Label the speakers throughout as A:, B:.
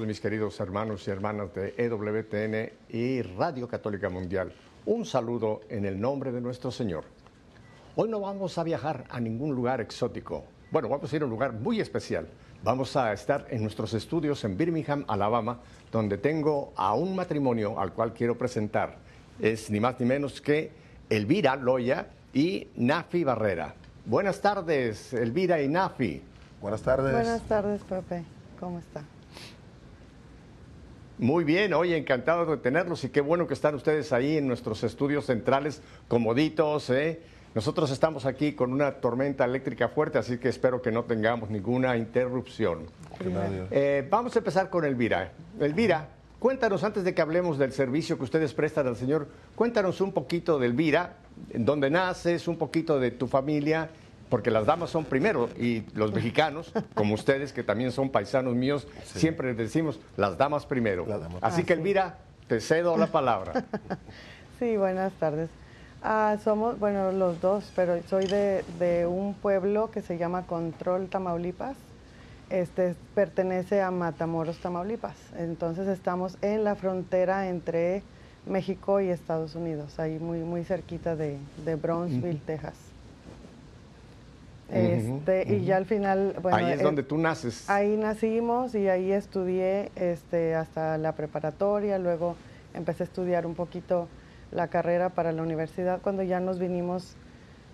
A: todos mis queridos hermanos y hermanas de EWTN y Radio Católica Mundial. Un saludo en el nombre de nuestro Señor. Hoy no vamos a viajar a ningún lugar exótico. Bueno, vamos a ir a un lugar muy especial. Vamos a estar en nuestros estudios en Birmingham, Alabama, donde tengo a un matrimonio al cual quiero presentar. Es ni más ni menos que Elvira Loya y Nafi Barrera. Buenas tardes, Elvira y Nafi.
B: Buenas tardes.
C: Buenas tardes, Pepe. ¿Cómo está?
A: Muy bien, hoy encantado de tenerlos y qué bueno que están ustedes ahí en nuestros estudios centrales, comoditos. ¿eh? Nosotros estamos aquí con una tormenta eléctrica fuerte, así que espero que no tengamos ninguna interrupción. Eh, vamos a empezar con Elvira. Elvira, cuéntanos antes de que hablemos del servicio que ustedes prestan al Señor, cuéntanos un poquito de Elvira, en dónde naces, un poquito de tu familia porque las damas son primero y los mexicanos, como ustedes que también son paisanos míos, siempre les decimos las damas primero. Así que Elvira, te cedo la palabra.
C: Sí, buenas tardes. Ah, somos, bueno, los dos, pero soy de, un pueblo que se llama Control, Tamaulipas. Este pertenece a Matamoros, Tamaulipas. Entonces estamos en la frontera entre México y Estados Unidos, ahí muy, muy cerquita de, de Brownsville, Texas. Este, y ya al final,
A: bueno, ahí es donde tú naces.
C: Ahí nacimos y ahí estudié este, hasta la preparatoria, luego empecé a estudiar un poquito la carrera para la universidad cuando ya nos vinimos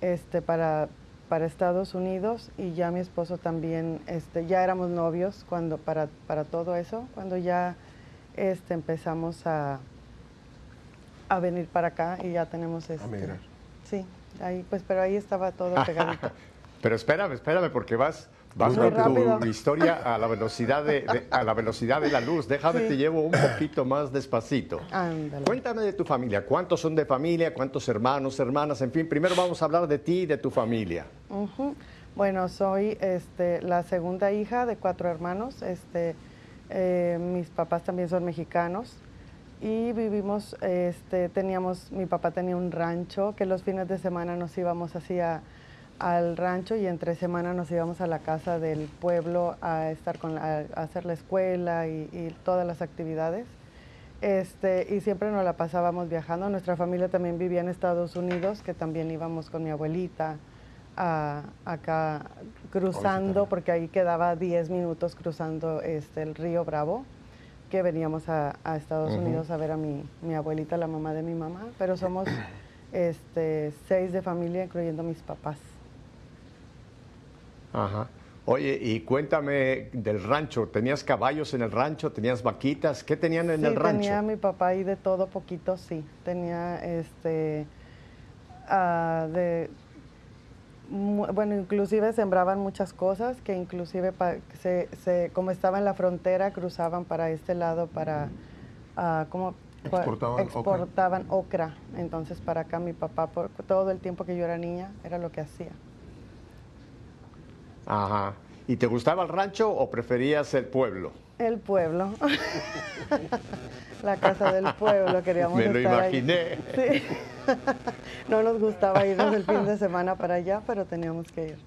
C: este, para, para Estados Unidos y ya mi esposo también, este, ya éramos novios cuando, para, para todo eso, cuando ya este, empezamos a, a venir para acá y ya tenemos este. Sí, ahí, pues, pero ahí estaba todo pegadito.
A: Pero espérame, espérame, porque vas, vas con tu historia a la velocidad de, a la velocidad de la luz. Déjame te llevo un poquito más despacito. Cuéntame de tu familia. ¿Cuántos son de familia? ¿Cuántos hermanos, hermanas? En fin, primero vamos a hablar de ti y de tu familia.
C: Bueno, soy este, la segunda hija de cuatro hermanos. Este, eh, mis papás también son mexicanos y vivimos, este, teníamos, mi papá tenía un rancho que los fines de semana nos íbamos así a al rancho y entre semana nos íbamos a la casa del pueblo a estar con a hacer la escuela y, todas las actividades. Este, y siempre nos la pasábamos viajando. Nuestra familia también vivía en Estados Unidos, que también íbamos con mi abuelita acá cruzando, porque ahí quedaba 10 minutos cruzando este, el río Bravo, que veníamos a, Estados Unidos a ver a mi, mi, abuelita, la mamá de mi mamá. Pero somos este, seis de familia, incluyendo mis papás.
A: Ajá. Oye, y cuéntame del rancho. ¿Tenías caballos en el rancho? ¿Tenías vaquitas? ¿Qué tenían en el rancho?
C: Tenía mi papá ahí de todo poquito, sí. Tenía este. Ah, de, bueno, inclusive sembraban muchas cosas que inclusive se, se, como estaba en la frontera cruzaban para este lado para uh, como exportaban, exportaban ocra. Entonces para acá mi papá por todo el tiempo que yo era niña era lo que hacía.
A: Ajá. ¿Y te gustaba el rancho o preferías el pueblo?
C: El pueblo. la casa del pueblo, queríamos
A: Me lo imaginé. Sí.
C: no nos gustaba irnos el fin de semana para allá, pero teníamos que ir.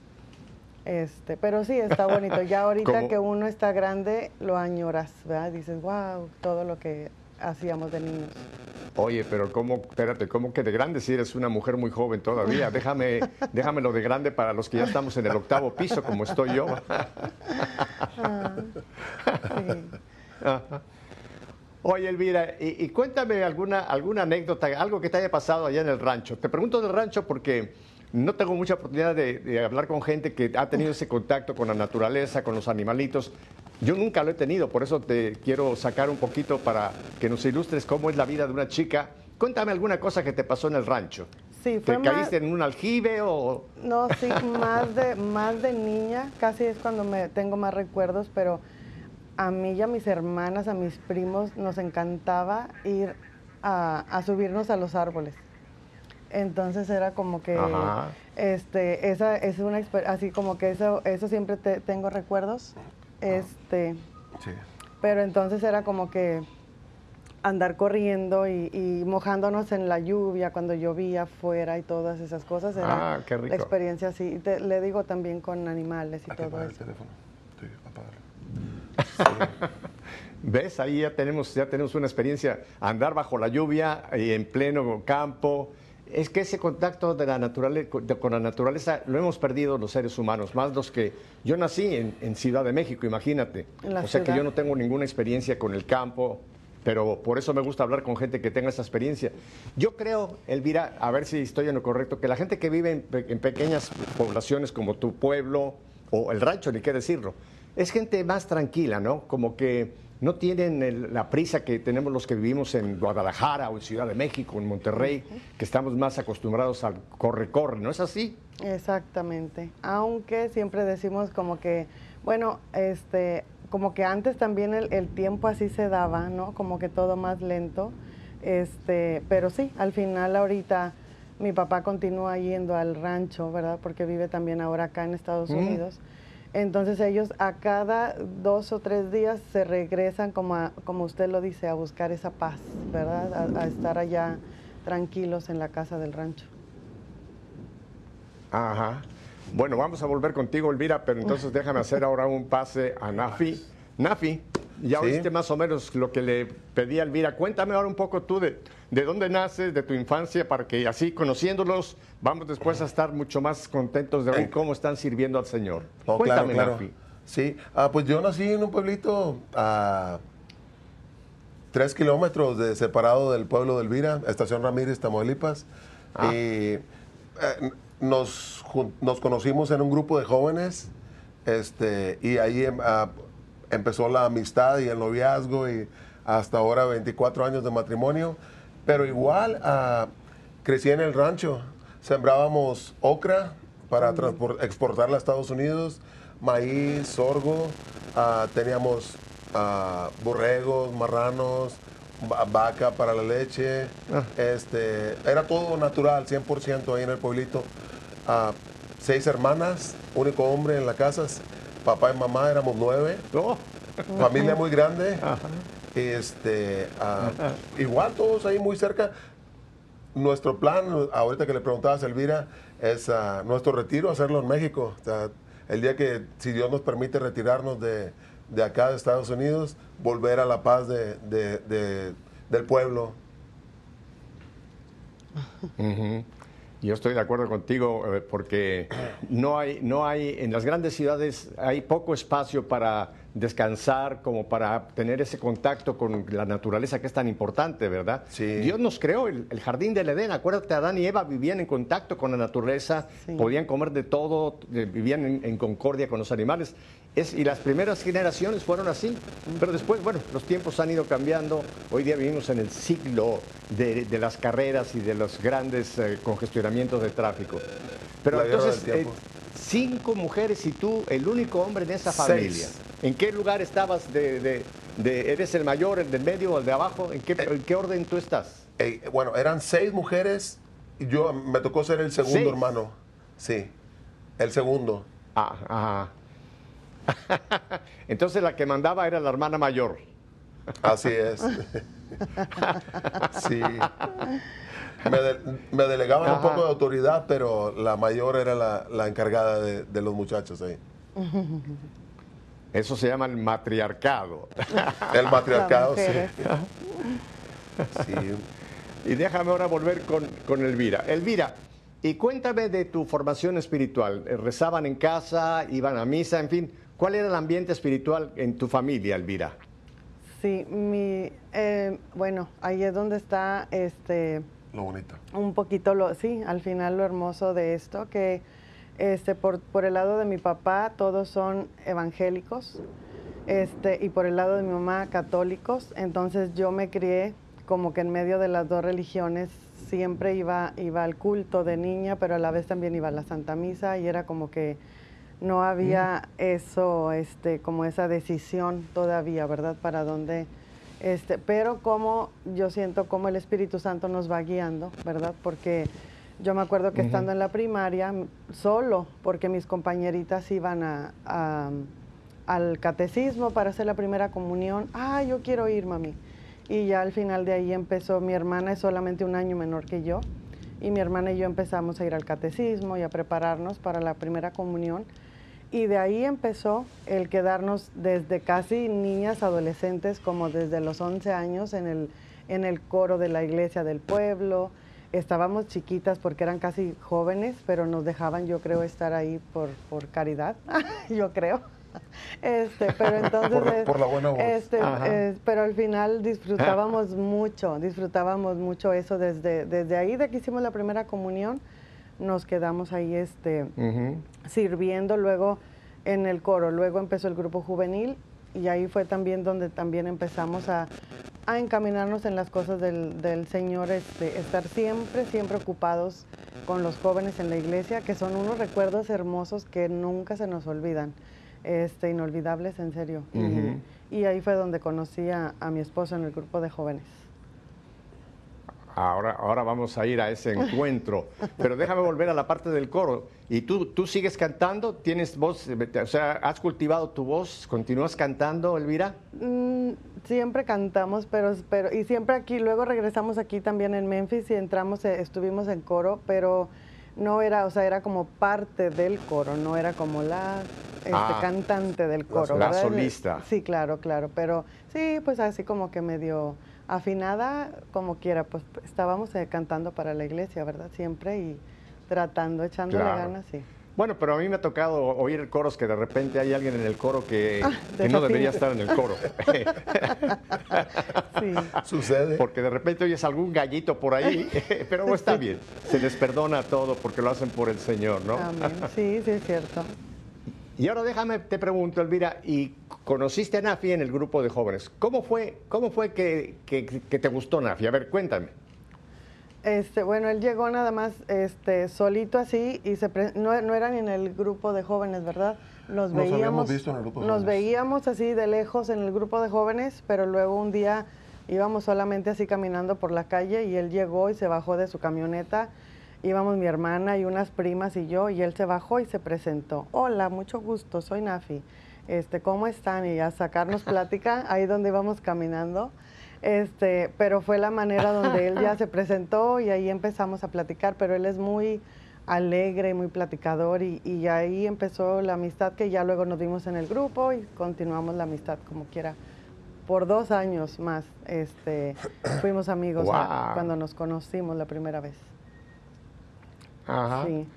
C: Este, pero sí, está bonito. Ya ahorita que uno está grande, lo añoras, ¿verdad? Dices, wow, todo lo que hacíamos de niños.
A: Oye, pero ¿cómo, espérate, cómo que de grande si eres una mujer muy joven todavía? Déjame, déjamelo de grande para los que ya estamos en el octavo piso, como estoy yo. Ah, Oye, Elvira, y, cuéntame alguna, alguna anécdota, algo que te haya pasado allá en el rancho. Te pregunto del rancho porque no tengo mucha oportunidad de, hablar con gente que ha tenido ese contacto con la naturaleza, con los animalitos. Yo nunca lo he tenido, por eso te quiero sacar un poquito para que nos ilustres cómo es la vida de una chica. Cuéntame alguna cosa que te pasó en el rancho.
C: Sí,
A: fue ¿Te caíste en un aljibe o...?
C: No, sí, más de, más de niña, casi es cuando me tengo más recuerdos, pero a mí y a mis hermanas, a mis primos, nos encantaba ir a subirnos a los árboles. Entonces era como que este esa es una así como que eso eso siempre tengo recuerdos. Este Pero entonces era como que andar corriendo y, mojándonos en la lluvia cuando llovía afuera y todas esas cosas era
A: ah, la
C: experiencia así. le digo también con animales y todo eso. El teléfono.
A: ¿Ves? Ahí ya tenemos, ya tenemos una experiencia. Andar bajo la lluvia y en pleno campo. Es que ese contacto de la naturaleza, con la naturaleza lo hemos perdido los seres humanos, más los que... Yo nací en, Ciudad de México, imagínate. O sea que yo no tengo ninguna experiencia con el campo, pero por eso me gusta hablar con gente que tenga esa experiencia. Yo creo, Elvira, a ver si estoy en lo correcto, que la gente que vive en, pequeñas poblaciones como tu pueblo o el rancho, ni qué decirlo, es gente más tranquila, ¿no? Como que no tienen la prisa que tenemos los que vivimos en Guadalajara o en Ciudad de México, en Monterrey, que estamos más acostumbrados al corre-corre, ¿no es así?
C: Exactamente, aunque siempre decimos como que, bueno, este, como que antes también el, tiempo así se daba, ¿no? Como que todo más lento. Este, pero sí, al final ahorita mi papá continúa yendo al rancho, ¿verdad? Porque vive también ahora acá en Estados Unidos. Entonces ellos a cada dos o tres días se regresan, como, como usted lo dice, a buscar esa paz, ¿verdad? A, a, estar allá tranquilos en la casa del rancho.
A: Ajá. Bueno, vamos a volver contigo, Elvira, pero entonces déjame hacer ahora un pase a Nafi. Nafi, ya oíste más o menos lo que le pedí a Elvira. Cuéntame ahora un poco tú de, de dónde naces, de tu infancia, para que así conociéndolos vamos después a estar mucho más contentos de ver cómo están sirviendo al Señor.
B: Oh, Cuéntame, Nafi. Sí, ah, pues yo nací en un pueblito a tres kilómetros de, separado del pueblo de Elvira, Estación Ramírez, Tamaulipas. Ah. Y eh, nos, nos conocimos en un grupo de jóvenes este, y ahí em, ah, empezó la amistad y el noviazgo y hasta ahora 24 años de matrimonio. Pero igual ah, crecí en el rancho, sembrábamos ocra para exportarla a Estados Unidos, maíz, sorgo, ah, teníamos borregos, marranos, vaca para la leche. Este, era todo natural, 100% ahí en el pueblito. Seis hermanas, único hombre en la casa, papá y mamá éramos nueve, oh. familia muy grande. Este, igual todos ahí muy cerca. Nuestro plan, ahorita que le preguntabas a Elvira, es nuestro retiro, hacerlo en México. el día que, si Dios nos permite retirarnos de, acá de Estados Unidos, volver a la paz de, del pueblo.
A: Yo estoy de acuerdo contigo eh, porque no hay, no hay, en las grandes ciudades hay poco espacio para descansar, como para tener ese contacto con la naturaleza que es tan importante, ¿verdad? Sí. Dios nos creó el, jardín del Edén. Acuérdate, Adán y Eva vivían en contacto con la naturaleza, podían comer de todo, eh, vivían en, concordia con los animales. Es, y las primeras generaciones fueron así. Pero después, bueno, los tiempos han ido cambiando. Hoy día vivimos en el siglo de, las carreras y de los grandes eh, congestionamientos de tráfico. Pero entonces, eh, cinco mujeres y tú, el único hombre en esa familia. ¿En qué lugar estabas de, eres el mayor, el del medio, el de abajo? ¿En qué, en qué orden tú estás?
B: Eh, bueno, eran seis mujeres y yo me tocó ser el segundo hermano. Sí, el segundo.
A: Ah, ajá. Entonces la que mandaba era la hermana mayor.
B: Así es. sí. Me, delegaban un poco de autoridad, pero la mayor era la, encargada de, de, los muchachos ahí.
A: Eso se llama el matriarcado.
B: El matriarcado, sí.
A: sí. Y déjame ahora volver con, con, Elvira. Elvira, y cuéntame de tu formación espiritual. ¿Rezaban en casa? ¿Iban a misa? En fin, ¿cuál era el ambiente espiritual en tu familia, Elvira?
C: Sí, mi, eh, bueno, ahí es donde está este...
B: Lo bonito.
C: Un poquito lo, sí, al final lo hermoso de esto, que este, por, por, el lado de mi papá, todos son evangélicos. Este, y por el lado de mi mamá, católicos. Entonces yo me crié como que en medio de las dos religiones siempre iba, iba al culto de niña, pero a la vez también iba a la Santa Misa y era como que no había eso, este, como esa decisión todavía, ¿verdad? Para dónde, este, pero como yo siento como el Espíritu Santo nos va guiando, ¿verdad? Porque yo me acuerdo que estando en la primaria, solo, porque mis compañeritas iban a, al catecismo para hacer la primera comunión, ah, yo quiero ir, mami. Y ya al final de ahí empezó, mi hermana es solamente un año menor que yo, y mi hermana y yo empezamos a ir al catecismo y a prepararnos para la primera comunión. Y de ahí empezó el quedarnos desde casi niñas, adolescentes, como desde los 11 años en el, en el coro de la iglesia del pueblo. Estábamos chiquitas porque eran casi jóvenes, pero nos dejaban, yo creo, estar ahí por, por caridad, yo creo. Este, pero entonces,
B: Por- por la buena voz.
C: este, pero al final disfrutábamos mucho, disfrutábamos mucho eso desde, desde ahí, de que hicimos la primera comunión, nos quedamos ahí, este. Sirviendo luego en el coro. Luego empezó el grupo juvenil y ahí fue también donde también empezamos a, a encaminarnos en las cosas del, del Señor, este, estar siempre, siempre ocupados con los jóvenes en la iglesia, que son unos recuerdos hermosos que nunca se nos olvidan, este, inolvidables en serio. Y- ahí fue donde conocí a, a mi esposo en el grupo de jóvenes.
A: Ahora, ahora vamos a ir a ese encuentro. Pero déjame volver a la parte del coro. ¿Y tú, tú sigues cantando? ¿Tienes voz? O sea, ¿has cultivado tu voz? ¿Continúas cantando, Elvira?
C: Mm, siempre cantamos, pero, pero y siempre aquí, luego regresamos aquí también en Memphis y entramos, eh, estuvimos en coro, pero no era, o sea, era como parte del coro, no era como la este,
A: Ah,
C: cantante del coro.
A: la
C: ¿verdad?
A: solista.
C: Sí, claro, claro, pero sí, pues así como que medio afinada, como quiera, pues estábamos eh, cantando para la iglesia, ¿verdad? Siempre y tratando, echándole
A: Claro.
C: ganas, sí.
A: Bueno, pero a mí me ha tocado oír coros que de repente hay alguien en el coro que,
C: Ah,
A: que no debería estar en el coro.
C: Sí.
B: Sucede.
A: Porque de repente oyes algún gallito por ahí, pero está bien. Se les perdona todo porque lo hacen por el Señor, ¿no?
C: Amén. Sí, sí es cierto.
A: Y ahora déjame, te pregunto, Elvira, y conociste a Nafi en el grupo de jóvenes. ¿Cómo fue, cómo fue que, que- que te gustó Nafi? A ver, cuéntame.
C: Este, bueno, él llegó nada más este, solito así y se pre- no, no era ni en el grupo de jóvenes, ¿verdad? Nos veíamos,
B: visto en el grupo de
C: nos
B: jóvenes.
C: veíamos así de lejos en el grupo de jóvenes, pero luego un día íbamos solamente así caminando por la calle y él llegó y se bajó de su camioneta. Íbamos mi hermana y unas primas y yo y él se bajó y se presentó. Hola, mucho gusto, soy Nafi. Este, ¿cómo están? Y a sacarnos plática ahí donde íbamos caminando. Este, pero fue la manera donde él ya se presentó y ahí empezamos a platicar, pero él es muy alegre, muy platicador y, y ahí empezó la amistad que ya luego nos vimos en el grupo y continuamos la amistad como quiera. Por dos años más este, fuimos amigos
A: Wow.
C: cuando nos conocimos la primera vez.
A: Ajá.
C: Sí.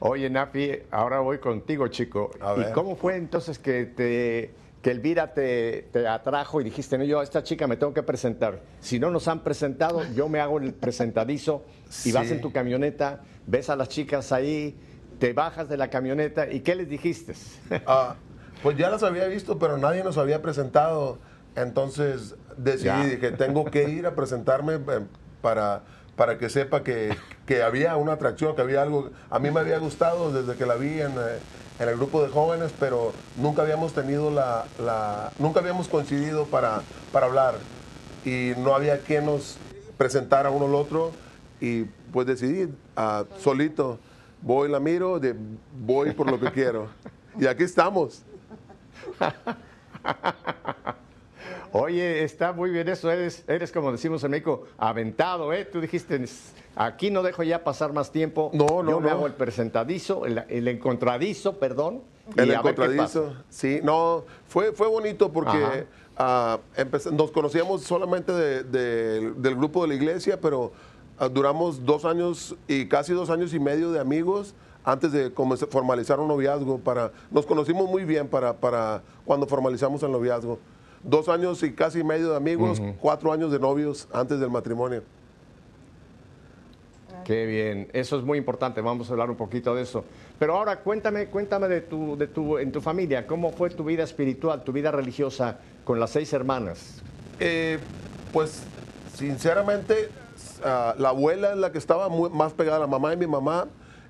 A: Oye, Nafi, ahora voy contigo, chico.
B: A
A: ¿Y
B: ver.
A: cómo fue entonces que te que Elvira te, te atrajo y dijiste, no, yo a esta chica me tengo que presentar? Si no nos han presentado, yo me hago el presentadizo y vas en tu camioneta, ves a las chicas ahí, te bajas de la camioneta y ¿qué les dijiste?
B: Ah, pues ya las había visto, pero nadie nos había presentado. Entonces
A: Ya.
B: decidí que tengo que ir a presentarme eh, para, para que sepa que, que había una atracción, que había algo. A mí me había gustado desde que la vi en, eh, en el grupo de jóvenes, pero nunca habíamos tenido la. la- nunca habíamos coincidido para, para hablar. Y no había quien nos presentara uno al otro. Y pues decidí, ah, solito, voy, la miro, de, voy por lo que quiero. Y aquí estamos.
A: Oye, está muy bien eso, eres, eres como decimos en México, aventado, ¿eh? Tú dijiste, aquí no dejo ya pasar más tiempo.
B: No, no,
A: Yo me
B: no.
A: hago el presentadizo, el, el encontradizo, perdón.
B: El encontradizo, sí, no, fue, fue bonito porque ah, empez- nos conocíamos solamente de- de- del grupo de la iglesia, pero ah, duramos dos años y casi dos años y medio de amigos antes de formalizar un noviazgo. Para, nos conocimos muy bien para, para cuando formalizamos el noviazgo. Dos años y casi medio de amigos, cuatro años de novios antes del matrimonio.
A: Qué bien, eso es muy importante, vamos a hablar un poquito de eso. Pero ahora cuéntame, cuéntame de tu, de tu, en tu familia, ¿cómo fue tu vida espiritual, tu vida religiosa con las seis hermanas?
B: Eh, pues, sinceramente, ah, la abuela es la que estaba muy- más pegada a la mamá y mi mamá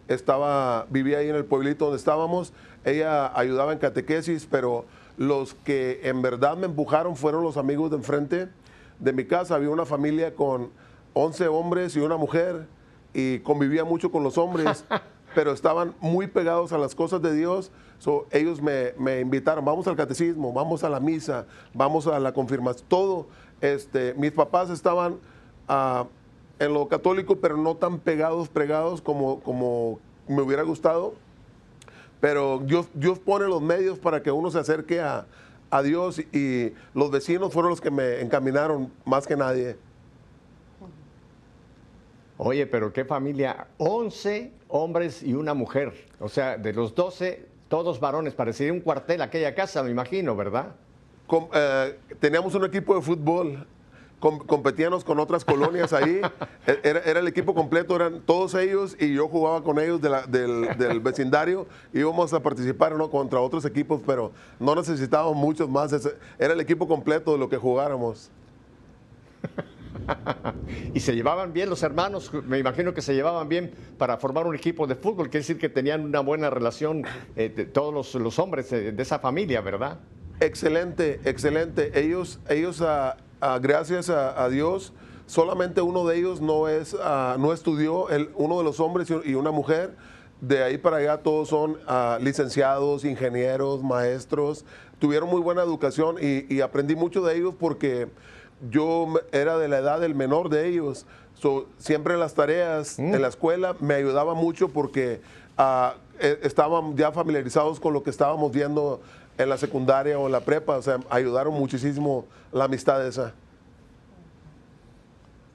B: estaba, vivía ahí en el pueblito donde estábamos. Ella ayudaba en catequesis, pero los que en verdad me empujaron fueron los amigos de enfrente de mi casa. Había una familia con 11 hombres y una mujer y convivía mucho con los hombres, pero estaban muy pegados a las cosas de Dios. So, ellos me, me invitaron, vamos al catecismo, vamos a la misa, vamos a la confirmación, todo. Este, mis papás estaban ah, en lo católico, pero no tan pegados, pregados como, como me hubiera gustado. Pero Dios, Dios pone los medios para que uno se acerque a, a Dios y los vecinos fueron los que me encaminaron más que nadie.
A: Oye, pero qué familia, 11 hombres y una mujer. O sea, de los 12, todos varones. Parecería un cuartel aquella casa, me imagino, ¿verdad?
B: Com- eh, teníamos un equipo de fútbol, com- competíamos con otras colonias ahí, E- era, era el equipo completo, eran todos ellos y yo jugaba con ellos de la- del, del vecindario, íbamos a participar ¿no? contra otros equipos, pero no necesitábamos muchos más, era el equipo completo de lo que jugáramos.
A: Y se llevaban bien los hermanos, me imagino que se llevaban bien para formar un equipo de fútbol, quiere decir que tenían una buena relación eh, de todos los, los hombres eh, de esa familia, ¿verdad?
B: Excelente, excelente. Ellos, ellos ah, ah, gracias a, a Dios, solamente uno de ellos no, es, ah, no estudió, el, uno de los hombres y una mujer. De ahí para allá todos son ah, licenciados, ingenieros, maestros. Tuvieron muy buena educación y, y aprendí mucho de ellos porque yo era de la edad del menor de ellos. So, siempre en las tareas, en la escuela, me ayudaba mucho porque eh, estaban ya familiarizados con lo que estábamos viendo en la secundaria o en la prepa. O sea, ayudaron muchísimo la amistad esa.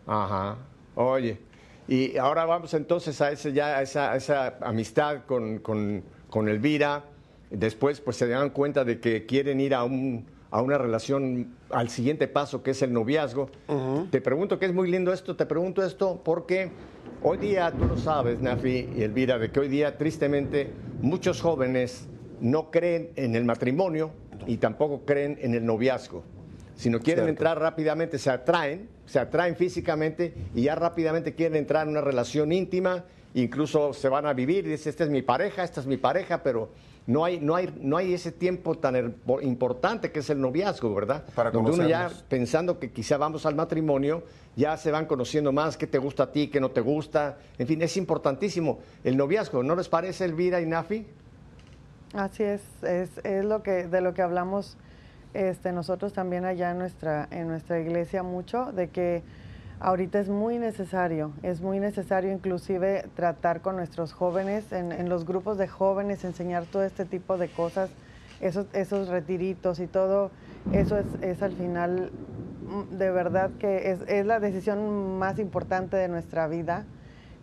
A: Ajá. Oye, y ahora vamos entonces a, ese, ya, a esa, a esa amistad con, con, con Elvira. Después, pues se dan cuenta de que quieren ir a, un, a una relación, al siguiente paso, que es el noviazgo. Te pregunto que es muy lindo esto, te pregunto esto porque hoy día, tú lo sabes, Nafi y Elvira, de que hoy día, tristemente, muchos jóvenes no creen en el matrimonio y tampoco creen en el noviazgo sino quieren
B: Cierto.
A: entrar rápidamente, se atraen, se atraen físicamente y ya rápidamente quieren entrar en una relación íntima, incluso se van a vivir y dicen, esta es mi pareja, esta es mi pareja, pero no hay, no hay, no hay ese tiempo tan importante que es el noviazgo, ¿verdad?
B: Para
A: Donde uno ya pensando que quizá vamos al matrimonio, ya se van conociendo más, qué te gusta a ti, qué no te gusta, en fin, es importantísimo el noviazgo, ¿no les parece Elvira y Nafi?
C: Así es, es, es lo que, de lo que hablamos este, nosotros también allá en nuestra, en nuestra iglesia mucho, de que ahorita es muy necesario, es muy necesario inclusive tratar con nuestros jóvenes, en, en los grupos de jóvenes, enseñar todo este tipo de cosas, esos, esos retiritos y todo, eso es, es al final mm, de verdad que es, es la decisión más importante de nuestra vida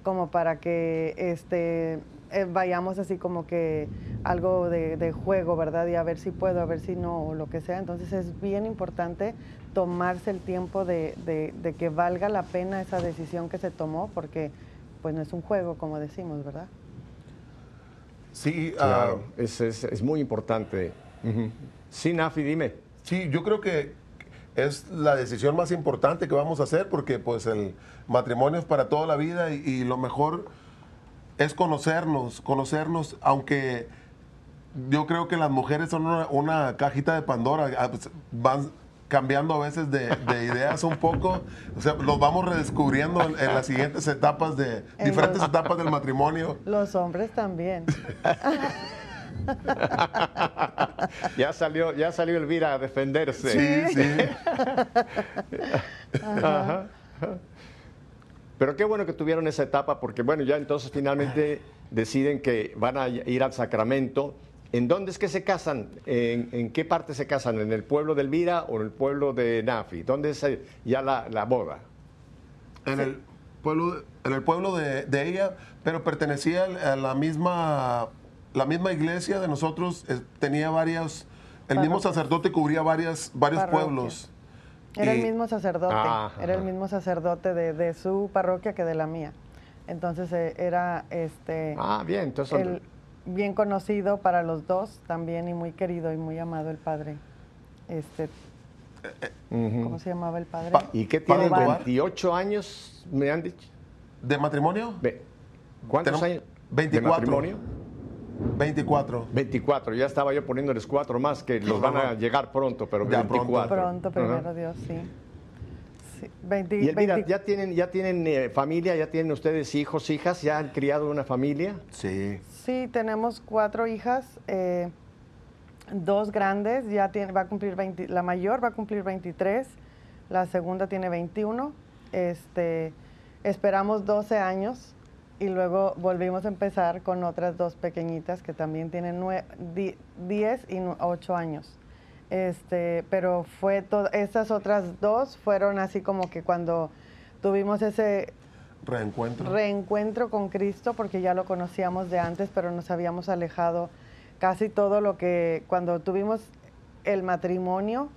C: como para que este eh, vayamos así como que algo de, de juego, ¿verdad? Y a ver si puedo, a ver si no, o lo que sea. Entonces es bien importante tomarse el tiempo de, de- de que valga la pena esa decisión que se tomó, porque pues no es un juego, como decimos, ¿verdad?
B: Sí, ah,
A: es, es- es muy importante. Sí, Nafi, dime.
B: Sí, yo creo que es la decisión más importante que vamos a hacer porque pues el matrimonio es para toda la vida y, y lo mejor es conocernos, conocernos, aunque yo creo que las mujeres son una, una cajita de Pandora, ah, pues, van cambiando a veces de, de ideas un poco, o sea, los vamos redescubriendo en, en las siguientes etapas de,
C: En
B: diferentes
C: los-
B: etapas del matrimonio.
C: Los hombres también.
A: Ya salió, ya salió Elvira a defenderse.
B: Sí, sí.
A: Ajá. Pero qué bueno que tuvieron esa etapa, porque bueno, ya entonces finalmente deciden que van a ir al Sacramento. ¿En dónde es que se casan? ¿En, en qué parte se casan? ¿En el pueblo de Elvira o en el pueblo de Nafi? ¿Dónde es eh, ya la, la boda?
B: en el pueblo, en el pueblo de, de ella, pero pertenecía a la misma, la misma iglesia de nosotros, eh, tenía varios, el mismo sacerdote cubría varias, varios pueblos.
C: Era
B: Y-
C: el mismo sacerdote,
A: Ah,
C: era el mismo sacerdote de, de su parroquia que de la mía. Entonces eh, era este
A: Ah, bien, entonces son-
C: el- bien conocido para los dos también y muy querido y muy amado el padre. Este. ¿Cómo se llamaba el padre?
B: Pa-
A: ¿Y qué?
B: Tobar.
A: 28 años, me han dicho.
B: ¿De matrimonio?
A: Ve- ¿Cuántos años?
B: 24.
A: ¿De matrimonio?
B: 24.
A: 24, ya estaba yo poniéndoles cuatro más que los van a llegar pronto, pero
B: Ya
A: 24.
C: Pronto, primero
A: Ajá.
C: Dios, sí. Sí, 20
A: Y Elvira,
C: 20
A: ¿ya tienen, ya tienen eh, familia, ya tienen ustedes hijos, hijas, ya han criado una familia?
B: Sí.
C: Sí, tenemos cuatro hijas, eh, dos grandes, ya tiene, va a cumplir 20, la mayor va a cumplir 23, la segunda tiene 21, este, esperamos 12 años y luego volvimos a empezar con otras dos pequeñitas que también tienen 10 y 8 años. Este, pero fue estas otras dos fueron así como que cuando tuvimos ese
B: reencuentro.
C: reencuentro con Cristo, porque ya lo conocíamos de antes, pero nos habíamos alejado casi todo lo que cuando tuvimos el matrimonio,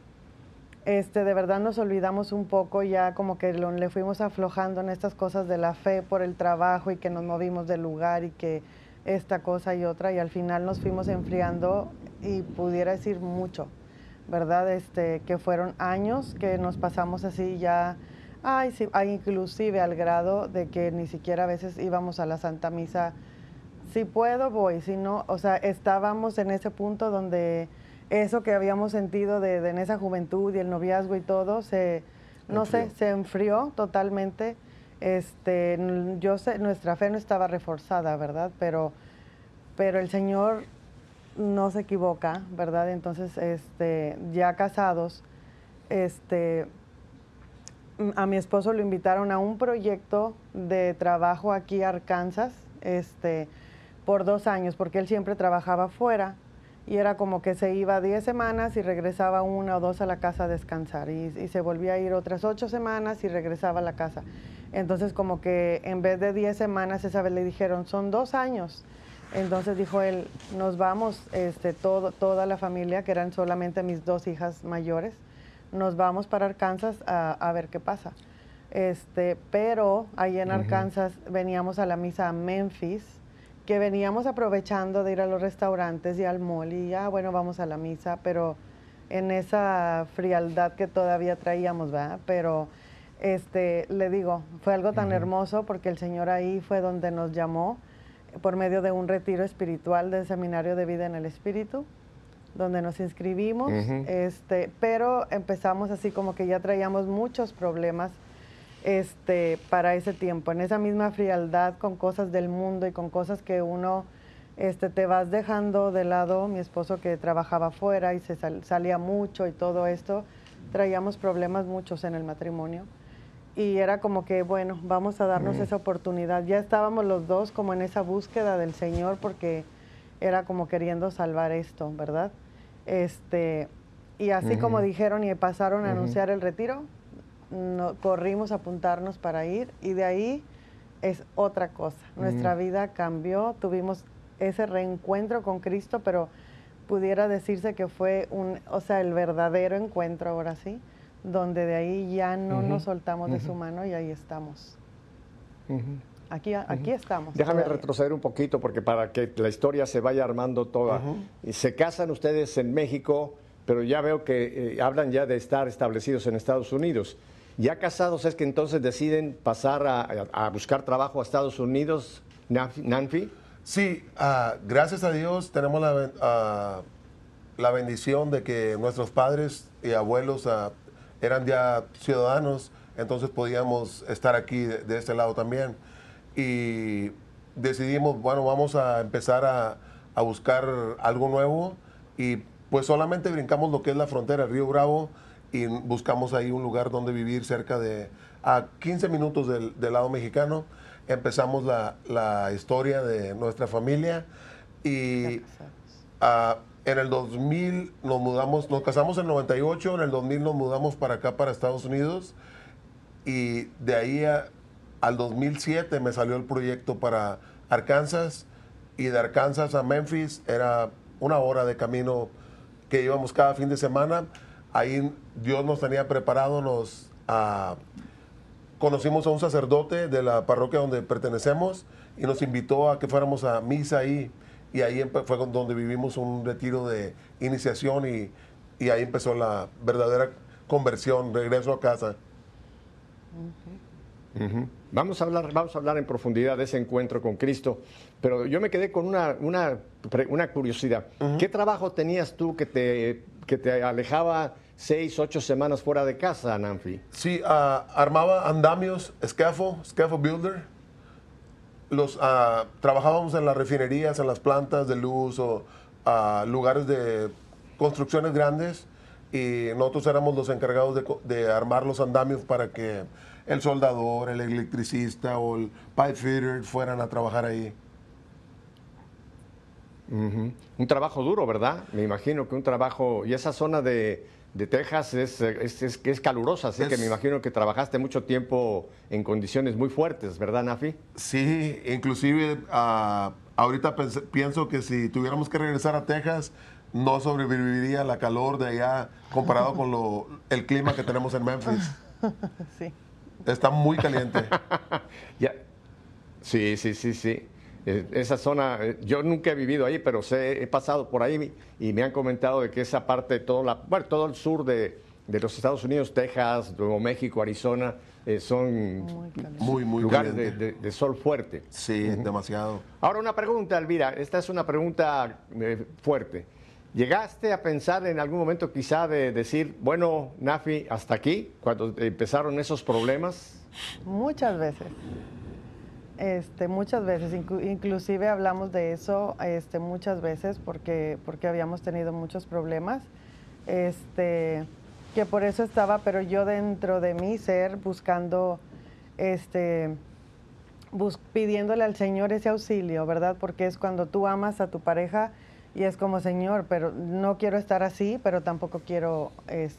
C: este, de verdad nos olvidamos un poco, ya como que le fuimos aflojando en estas cosas de la fe por el trabajo y que nos movimos del lugar y que esta cosa y otra, y al final nos fuimos enfriando y pudiera decir mucho. ¿verdad? Este, que fueron años que nos pasamos así ya, ay, sí, inclusive al grado de que ni siquiera a veces íbamos a la Santa Misa. Si puedo, voy, si no, o sea, estábamos en ese punto donde eso que habíamos sentido de, en esa juventud y el noviazgo y todo, se, no sé, se enfrió totalmente. Este, yo sé, nuestra fe no estaba reforzada, ¿verdad? Pero, pero el Señor no se equivoca, ¿verdad? Entonces, este, ya casados, este, a mi esposo lo invitaron a un proyecto de trabajo aquí a Arkansas, este, por dos años, porque él siempre trabajaba fuera y era como que se iba 10 semanas y regresaba una o dos a la casa a descansar y, y, se volvía a ir otras ocho semanas y regresaba a la casa. Entonces como que en vez de 10 semanas esa vez le dijeron, son dos años entonces dijo él, nos vamos, este, todo, toda la familia, que eran solamente mis dos hijas mayores, nos vamos para Arkansas a, ver qué pasa. Este, pero ahí en Arkansas veníamos a la misa a Memphis, que veníamos aprovechando de ir a los restaurantes y al mall y ya, bueno, vamos a la misa, pero en esa frialdad que todavía traíamos, ¿verdad? Pero este, le digo, fue algo tan hermoso porque el Señor ahí fue donde nos llamó por medio de un retiro espiritual del Seminario de Vida en el Espíritu, donde nos inscribimos, este, pero empezamos así como que ya traíamos muchos problemas este, para ese tiempo, en esa misma frialdad con cosas del mundo y con cosas que uno este, te vas dejando de lado, mi esposo que trabajaba afuera y se salía mucho y todo esto, traíamos problemas muchos en el matrimonio. Y era como que, bueno, vamos a darnos esa oportunidad. Ya estábamos los dos como en esa búsqueda del Señor porque era como queriendo salvar esto, ¿verdad? Este, y así como dijeron y pasaron a anunciar el retiro, no, corrimos a apuntarnos para ir y de ahí es otra cosa. Nuestra vida cambió, tuvimos ese reencuentro con Cristo, pero pudiera decirse que fue un, o sea, el verdadero encuentro ahora sí donde de ahí ya no nos soltamos de su mano y ahí estamos. Aquí, aquí estamos.
A: Déjame retroceder un poquito porque para que la historia se vaya armando toda. Se casan ustedes en México, pero ya veo que eh, hablan ya de estar establecidos en Estados Unidos. Ya casados es que entonces deciden pasar a, buscar trabajo a Estados Unidos, Nanfi.
B: Sí, ah, gracias a Dios tenemos la, ah, la bendición de que nuestros padres y abuelos uh, eran ya ciudadanos, entonces podíamos estar aquí de, este lado también. Y decidimos, bueno, vamos a empezar a, a, buscar algo nuevo y pues solamente brincamos lo que es la frontera, Río Bravo, y buscamos ahí un lugar donde vivir cerca de, a 15 minutos del, del lado mexicano. Empezamos la, la, historia de nuestra familia y en el 2000 nos mudamos, nos casamos en el 98, en el 2000 nos mudamos para acá, para Estados Unidos, y de ahí al 2007 me salió el proyecto para Arkansas, y de Arkansas a Memphis era una hora de camino que íbamos cada fin de semana. Ahí Dios nos tenía preparado, nos ah, conocimos a un sacerdote de la parroquia donde pertenecemos y nos invitó a que fuéramos a misa ahí y ahí fue donde vivimos un retiro de iniciación y, y ahí empezó la verdadera conversión, regreso a casa.
A: Vamos, a hablar, vamos a hablar en profundidad de ese encuentro con Cristo, pero yo me quedé con una, una, una curiosidad. ¿Qué trabajo tenías tú que te, que te alejaba seis, ocho semanas fuera de casa, Nanfi?
B: Sí, ah, armaba andamios, scaffold, scaffold builder los, ah, trabajábamos en las refinerías, en las plantas de luz o uh, lugares de construcciones grandes y nosotros éramos los encargados de, armar los andamios para que el soldador, el electricista o el pipe fitter fueran a trabajar ahí.
A: Un trabajo duro, ¿verdad? Me imagino que un trabajo, y esa zona de, Texas es, es, es, calurosa, así que me imagino que trabajaste mucho tiempo en condiciones muy fuertes, ¿verdad, Nafi?
B: Sí, inclusive ah, ahorita pienso que si tuviéramos que regresar a Texas, no sobreviviría la calor de allá comparado con lo, el clima que tenemos en Memphis. Sí. Está muy caliente.
A: ya. Sí, sí, sí, sí. Eh, esa zona, eh, yo nunca he vivido ahí, pero sé, he pasado por ahí y me han comentado de que esa parte, todo, la, bueno, todo el sur de, los Estados Unidos, Texas, Nuevo México, Arizona, eh, son muy, muy, lugares de, sol fuerte.
B: Sí, demasiado.
A: Ahora una pregunta, Elvira, esta es una pregunta fuerte. ¿Llegaste a pensar en algún momento quizá de decir, bueno, Nafi, hasta aquí, cuando empezaron esos problemas?
C: Muchas veces. Este, muchas veces, inclusive hablamos de eso este, muchas veces porque, porque habíamos tenido muchos problemas, este, que por eso estaba, pero yo dentro de mi ser buscando, este, pidiéndole al Señor ese auxilio, ¿verdad? Porque es cuando tú amas a tu pareja y es como Señor, pero no quiero estar así, pero tampoco quiero,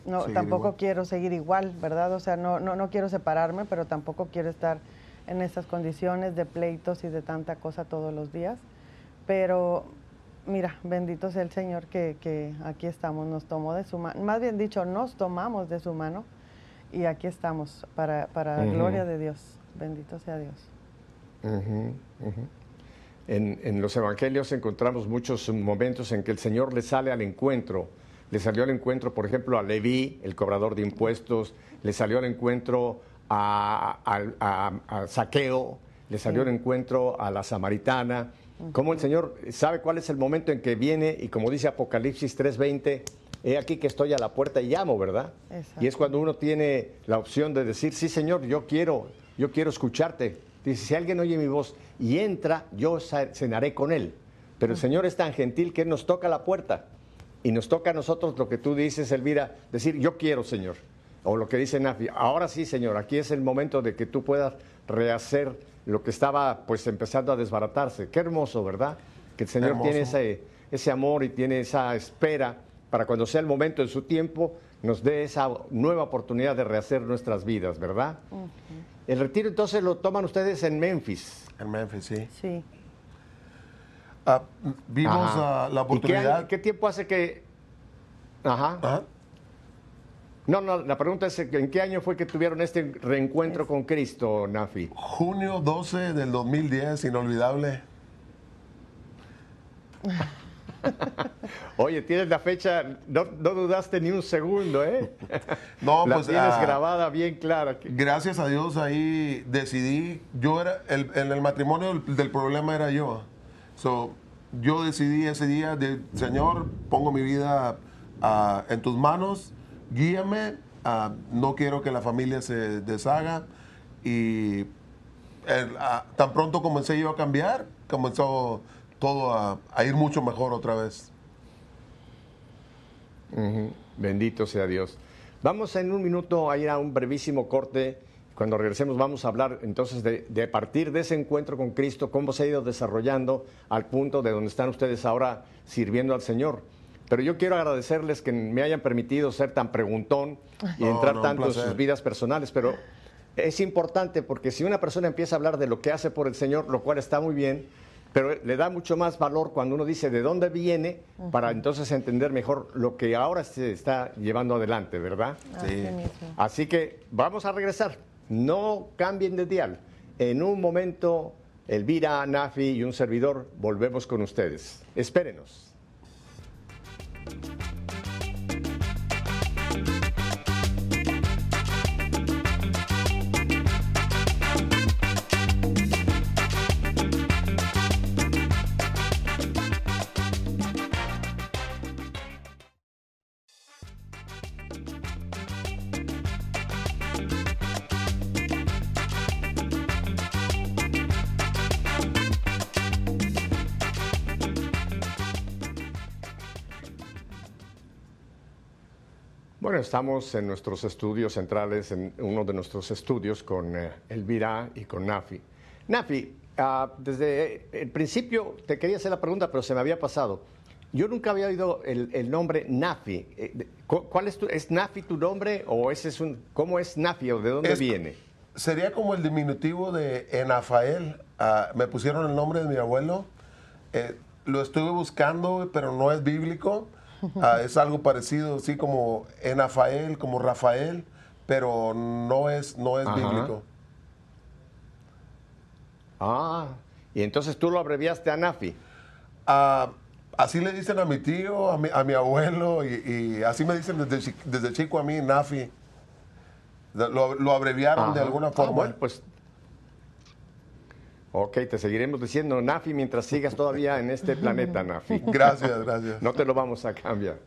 C: no, tampoco quiero seguir igual, ¿verdad? O sea, no, no, no quiero separarme, pero tampoco quiero estar en esas condiciones de pleitos y de tanta cosa todos los días. Pero mira, bendito sea el Señor que, aquí estamos, nos tomó de su mano, más bien dicho, nos tomamos de su mano y aquí estamos para, para gloria de Dios. Bendito sea Dios.
A: En, en, los evangelios encontramos muchos momentos en que el Señor le sale al encuentro. Le salió al encuentro, por ejemplo, a Leví, el cobrador de impuestos, le salió al encuentro a, Saqueo, le salió el encuentro a la samaritana, como el Señor sabe cuál es el momento en que viene y como dice Apocalipsis 3:20, he aquí que estoy a la puerta y llamo, ¿verdad? Y es cuando uno tiene la opción de decir, sí Señor, yo quiero, yo quiero escucharte. Dice, si alguien oye mi voz y entra, yo cenaré con él. Pero el Señor es tan gentil que nos toca la puerta. Y nos toca a nosotros lo que tú dices, Elvira, decir, yo quiero, Señor o lo que dice Nafi, ahora sí, Señor, aquí es el momento de que tú puedas rehacer lo que estaba pues empezando a desbaratarse. Qué hermoso, ¿verdad? Que el Señor tiene ese, ese amor y tiene esa espera para cuando sea el momento en su tiempo, nos dé esa nueva oportunidad de rehacer nuestras vidas, ¿verdad? El retiro entonces lo toman ustedes en Memphis.
B: En Memphis, sí.
C: Sí.
B: Ah, vimos ah, la oportunidad.
A: qué, qué, tiempo hace que... Ajá. Ajá. No, no, la pregunta es, ¿en qué año fue que tuvieron este reencuentro con Cristo, Nafi?
B: Junio 12 del 2010, inolvidable.
A: Oye, tienes la fecha, no, dudaste ni un segundo, ¿eh?
B: No,
A: la
B: pues.
A: tienes ah, grabada bien clara.
B: Gracias a Dios ahí decidí, yo era, el, en el matrimonio del problema era yo. So, yo decidí ese día, de, Señor, pongo mi vida ah, en tus manos guíame, ah, no quiero que la familia se deshaga y ah, tan pronto comencé yo a cambiar, comenzó todo a, ir mucho mejor otra vez.
A: Bendito sea Dios. Vamos en un minuto a ir a un brevísimo corte. Cuando regresemos vamos a hablar entonces de, de partir de ese encuentro con Cristo, cómo se ha ido desarrollando al punto de donde están ustedes ahora sirviendo al Señor. Pero yo quiero agradecerles que me hayan permitido ser tan preguntón y entrar tanto en sus vidas personales, pero es importante porque si una persona empieza a hablar de lo que hace por el Señor, lo cual está muy bien, pero le da mucho más valor cuando uno dice de dónde viene para entonces entender mejor lo que ahora se está llevando adelante, ¿verdad?
C: Sí.
A: Así que vamos a regresar. No cambien de dial. En un momento, Elvira, Nafi y un servidor volvemos con ustedes. Espérenos. Thank you. Bueno, estamos en nuestros estudios centrales, en uno de nuestros estudios con eh, Elvira y con Nafi. Nafi, ah, desde el principio te quería hacer la pregunta, pero se me había pasado. Yo nunca había oído el, nombre Nafi. Eh, ¿Cuál es tu, es Nafi tu nombre o ese es un, cómo es Nafi o de dónde viene?
B: Sería como el diminutivo de Enafael. Ah, me pusieron el nombre de mi abuelo. Eh, lo estuve buscando, pero no es bíblico. Ah, es algo parecido, sí, como Enafael, como Rafael, pero no es, no es bíblico.
A: Ah, y entonces tú lo abreviaste a Nafi.
B: Ah, así le dicen a mi tío, a mi, a mi abuelo, y, así me dicen desde, desde, chico a mí, Nafi. Lo, abreviaron de alguna forma.
A: bueno, pues Ok, te seguiremos diciendo Nafi mientras sigas todavía en este planeta, Nafi.
B: Gracias, gracias.
A: No te lo vamos a cambiar.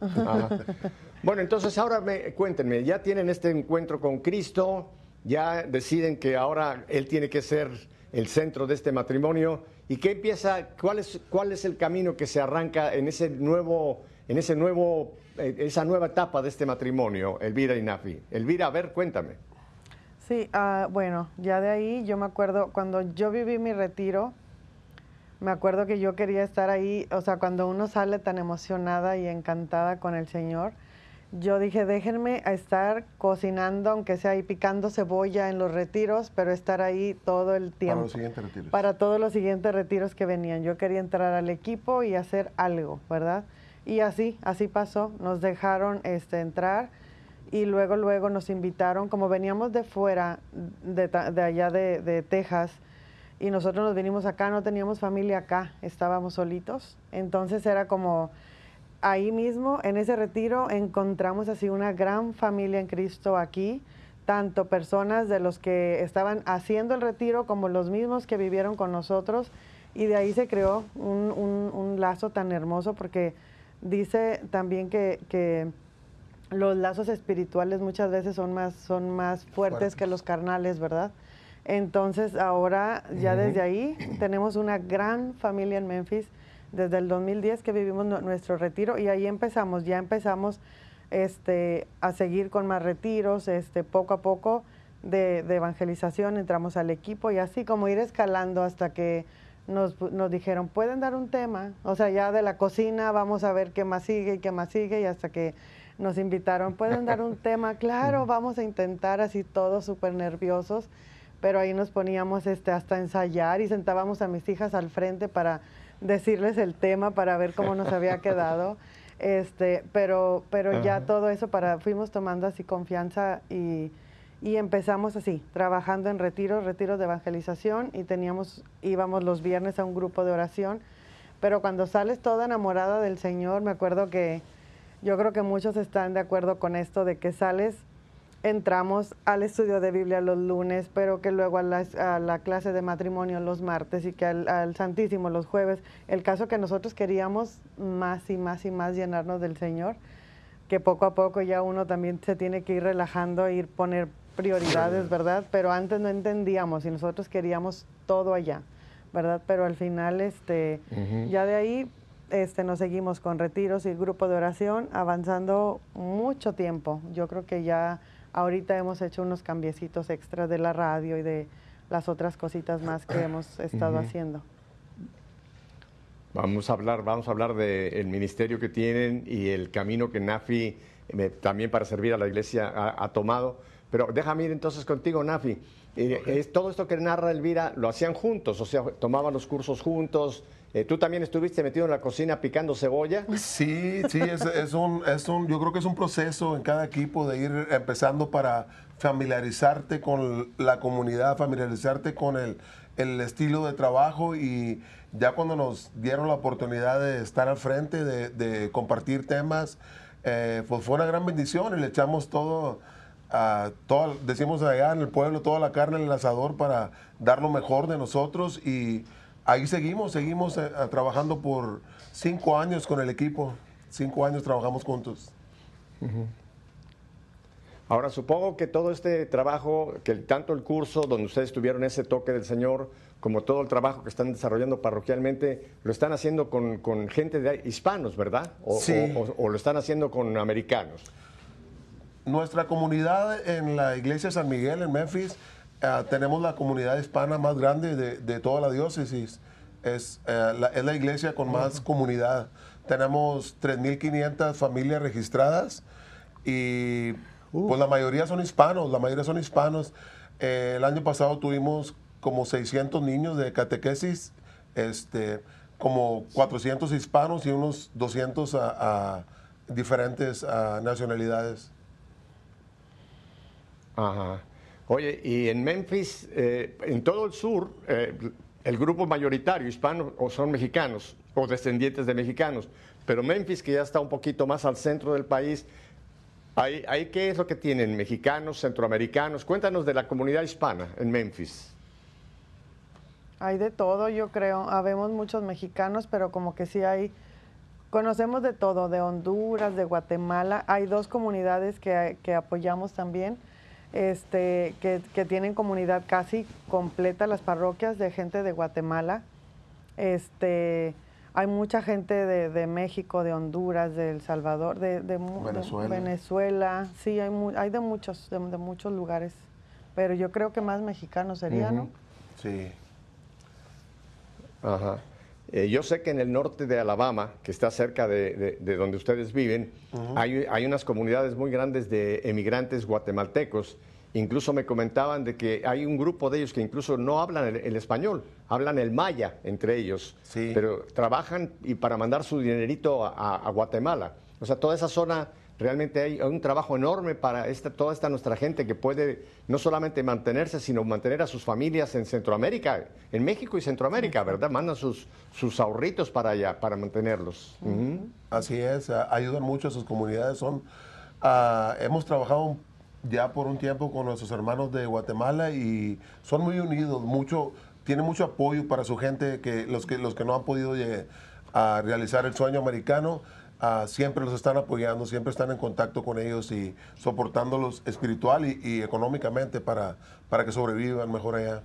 A: Bueno, entonces ahora me, cuéntenme, ya tienen este encuentro con Cristo, ya deciden que ahora Él tiene que ser el centro de este matrimonio. ¿Y qué empieza, cuál es, cuál es el camino que se arranca en ese nuevo, en ese nuevo, eh, esa nueva etapa de este matrimonio, Elvira y Nafi? Elvira, a ver, cuéntame.
C: Sí, ah, bueno, ya de ahí yo me acuerdo, cuando yo viví mi retiro, me acuerdo que yo quería estar ahí, o sea, cuando uno sale tan emocionada y encantada con el Señor, yo dije, déjenme estar cocinando, aunque sea ahí picando cebolla en los retiros, pero estar ahí todo el tiempo. Para
B: los siguientes retiros.
C: Para todos los siguientes retiros que venían. Yo quería entrar al equipo y hacer algo, ¿verdad? Y así, así pasó. Nos dejaron este, entrar y luego, luego nos invitaron, como veníamos de fuera, de, allá de, Texas, y nosotros nos vinimos acá, no teníamos familia acá, estábamos solitos. Entonces era como ahí mismo, en ese retiro, encontramos así una gran familia en Cristo aquí, tanto personas de los que estaban haciendo el retiro como los mismos que vivieron con nosotros. Y de ahí se creó un, un, lazo tan hermoso porque dice también que los lazos espirituales muchas veces son más, son más fuertes, que los carnales, ¿verdad? Entonces ahora ya desde ahí tenemos una gran familia en Memphis. Desde el 2010 que vivimos nuestro retiro y ahí empezamos, ya empezamos este, a seguir con más retiros, este, poco a poco de, evangelización, entramos al equipo y así como ir escalando hasta que nos, nos, dijeron, pueden dar un tema, o sea, ya de la cocina vamos a ver qué más sigue y qué más sigue y hasta que nos invitaron, pueden dar un tema, claro, vamos a intentar así todos súper nerviosos, pero ahí nos poníamos este, hasta ensayar y sentábamos a mis hijas al frente para decirles el tema, para ver cómo nos había quedado. Este, pero pero ya todo eso para fuimos tomando así confianza y, y, empezamos así trabajando en retiros retiros de evangelización y teníamos íbamos los viernes a un grupo de oración pero cuando sales toda enamorada del Señor me acuerdo que yo creo que muchos están de acuerdo con esto de que sales, entramos al estudio de Biblia los lunes, pero que luego a la, clase de matrimonio los martes y que al, Santísimo los jueves. El caso que nosotros queríamos más y más y más llenarnos del Señor, que poco a poco ya uno también se tiene que ir relajando, ir poner prioridades, ¿verdad? Pero antes no entendíamos y nosotros queríamos todo allá, ¿verdad? Pero al final, este, ya de ahí este, nos seguimos con retiros y grupo de oración, avanzando mucho tiempo. Yo creo que ya ahorita hemos hecho unos cambiecitos extra de la radio y de las otras cositas más que hemos estado haciendo.
A: Vamos a hablar, vamos a hablar del ministerio que tienen y el camino que Nafi eh, también para servir a la iglesia ha, tomado. Pero déjame ir entonces contigo, Nafi. Eh, es, todo esto que narra Elvira lo hacían juntos, o sea, tomaban los cursos juntos, eh, ¿Tú también estuviste metido en la cocina picando cebolla?
B: Sí, sí, es, un, es un, yo creo que es un proceso en cada equipo de ir empezando para familiarizarte con la comunidad, familiarizarte con el, estilo de trabajo y ya cuando nos dieron la oportunidad de estar al frente, de, compartir temas, eh, pues fue una gran bendición y le echamos todo, a, todo, decimos allá en el pueblo, toda la carne en el asador para dar lo mejor de nosotros y ahí seguimos, seguimos eh, trabajando por cinco años con el equipo. Cinco años trabajamos juntos.
A: Ahora, supongo que todo este trabajo, que tanto el curso donde ustedes tuvieron ese toque del Señor, como todo el trabajo que están desarrollando parroquialmente, lo están haciendo con, gente de hispanos, ¿verdad? O,
B: sí.
A: o, lo están haciendo con americanos.
B: nuestra comunidad en la iglesia San Miguel en Memphis, eh, tenemos la comunidad hispana más grande de, de toda la diócesis. Es, eh, la, es la iglesia con más comunidad. Tenemos 3.500 familias registradas y pues la mayoría son hispanos, la mayoría son hispanos. Eh, el año pasado tuvimos como 600 niños de catequesis, este, como 400 hispanos y unos 200 a, a diferentes a nacionalidades.
A: Ajá. Oye, y en Memphis, eh, en todo el sur, eh, el grupo mayoritario hispano o son mexicanos o descendientes de mexicanos, pero Memphis, que ya está un poquito más al centro del país, ¿ahí, ahí qué es lo que tienen? ¿Mexicanos, centroamericanos? Cuéntanos de la comunidad hispana en Memphis.
C: Hay de todo, yo creo. Habemos muchos mexicanos, pero como que sí hay, conocemos de todo, de Honduras, de Guatemala. Hay dos comunidades que, que apoyamos también, este, que, que tienen comunidad casi completa, las parroquias de gente de Guatemala. Este, hay mucha gente de, de México, de Honduras, de El Salvador, de, de
B: Venezuela.
C: Venezuela. Sí, hay, mu- hay de muchos, de, de muchos lugares. Pero yo creo que más mexicanos sería, ¿no?
B: Sí.
A: Ajá. Eh, yo sé que en el norte de Alabama, que está cerca de, de- de donde ustedes viven, hay, hay unas comunidades muy grandes de emigrantes guatemaltecos. Incluso me comentaban de que hay un grupo de ellos que incluso no hablan el, el español, hablan el maya entre ellos,
B: Sí.
A: pero trabajan y para mandar su dinerito a, a- a Guatemala. O sea, toda esa zona realmente hay, un trabajo enorme para esta, toda esta nuestra gente que puede no solamente mantenerse, sino mantener a sus familias en Centroamérica, en México y Centroamérica, ¿verdad? Mandan sus, sus ahorritos para allá, para mantenerlos.
B: Así es, a- ayudan mucho a sus comunidades. Son, ah, hemos trabajado ya por un tiempo con nuestros hermanos de Guatemala y son muy unidos, mucho, tienen mucho apoyo para su gente, que los que, los que no han podido lle- a realizar el sueño americano. Ah, siempre los están apoyando, siempre están en contacto con ellos y soportándolos espiritual y, y económicamente para, para que sobrevivan mejor allá.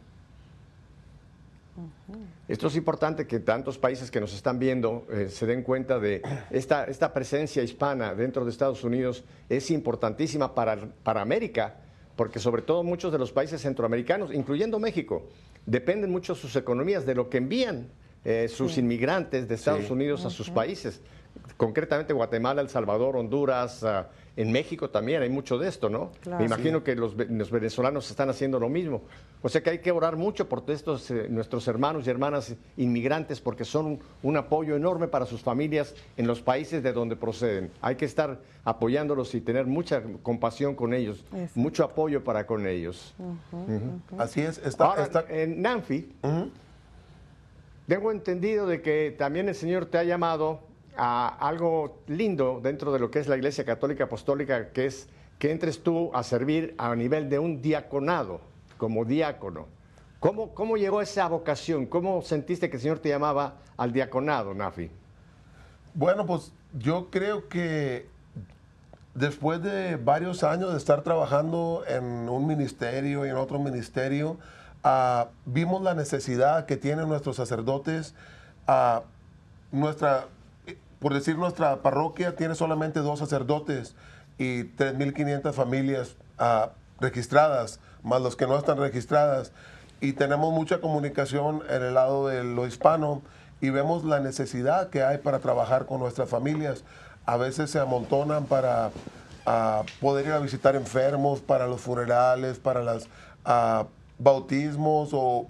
A: Esto es importante que tantos países que nos están viendo eh, se den cuenta de esta, esta presencia hispana dentro de Estados Unidos es importantísima para, para América, porque sobre todo muchos de los países centroamericanos, incluyendo México, dependen mucho sus economías de lo que envían eh, sus inmigrantes de Estados
B: Sí.
A: Unidos a sus países. Concretamente Guatemala, El Salvador, Honduras, ah, en México también hay mucho de esto, ¿no?
C: Claro.
A: Me imagino que los, los venezolanos están haciendo lo mismo. O sea que hay que orar mucho por estos eh, nuestros hermanos y hermanas inmigrantes porque son un, un apoyo enorme para sus familias en los países de donde proceden. Hay que estar apoyándolos y tener mucha compasión con ellos, mucho apoyo para con ellos.
B: Así es, está,
A: Ahora,
B: está-
A: en Nanfi, tengo entendido de que también el Señor te ha llamado a algo lindo dentro de lo que es la Iglesia Católica Apostólica, que es que entres tú a servir a nivel de un diaconado, como diácono. ¿Cómo, cómo llegó esa vocación? ¿Cómo sentiste que el Señor te llamaba al diaconado, Nafi?
B: Bueno, pues yo creo que después de varios años de estar trabajando en un ministerio y en otro ministerio, ah, vimos la necesidad que tienen nuestros sacerdotes. ah, nuestra, por decir, nuestra parroquia tiene solamente dos sacerdotes y 3.500 familias ah, registradas, más los que no están registradas. Y tenemos mucha comunicación en el lado de lo hispano y vemos la necesidad que hay para trabajar con nuestras familias. A veces se amontonan para ah, poder ir a visitar enfermos, para los funerales, para los bautismos o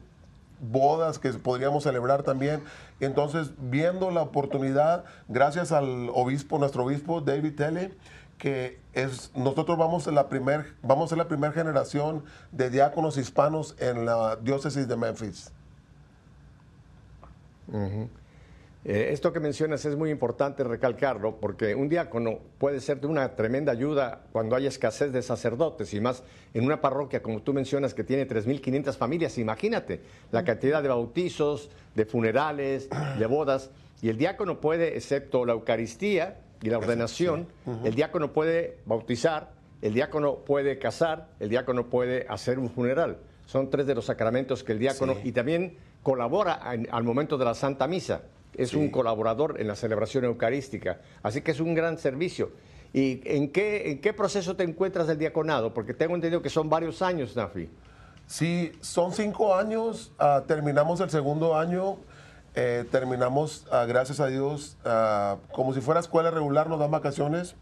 B: bodas que podríamos celebrar también. Entonces, viendo la oportunidad, gracias al obispo, nuestro obispo David Telle, que es, nosotros vamos a, la primer, vamos la primera generación de diáconos hispanos en la diócesis de Memphis.
A: Eh, esto que mencionas es muy importante recalcarlo porque un diácono puede ser de una tremenda ayuda cuando hay escasez de sacerdotes y más en una parroquia como tú mencionas que tiene 3.500 familias. Imagínate la cantidad de bautizos, de funerales, de bodas y el diácono puede, excepto la Eucaristía y la ordenación, el diácono puede bautizar, el diácono puede casar, el diácono puede hacer un funeral. Son tres de los sacramentos que el diácono
B: Sí.
A: y también colabora en- al momento de la Santa Misa. Es
B: Sí.
A: un colaborador en la celebración eucarística. Así que es un gran servicio. ¿Y en qué, en qué proceso te encuentras del diaconado? Porque tengo entendido que son varios años, Nafi.
B: Sí, son cinco años. ah, terminamos el segundo año. eh, terminamos, ah, gracias a Dios, ah, como si fuera escuela regular, nos dan vacaciones.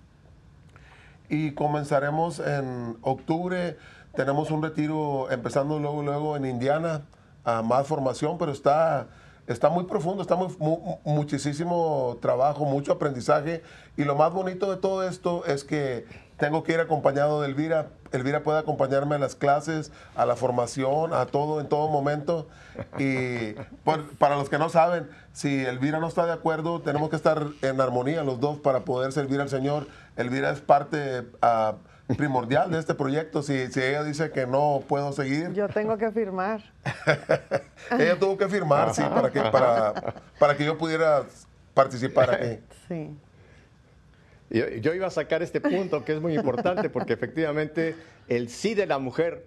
B: Y comenzaremos en octubre. Tenemos un retiro empezando luego, luego en Indiana, a más formación, pero está, está muy profundo, está muy, mu- muchísimo trabajo, mucho aprendizaje. Y lo más bonito de todo esto es que tengo que ir acompañado de Elvira. Elvira puede acompañarme a las clases, a la formación, a todo, en todo momento. Y por- para los que no saben, si Elvira no está de acuerdo, tenemos que estar en armonía los dos para poder servir al Señor. Elvira es parte ah, primordial de este proyecto. Si, si ella dice que no puedo seguir,
C: Yo tengo que firmar.
B: ella tuvo que firmar, sí, para que, para, para que yo pudiera participar aquí.
C: Sí.
A: Yo, yo iba a sacar este punto que es muy importante porque efectivamente el sí de la mujer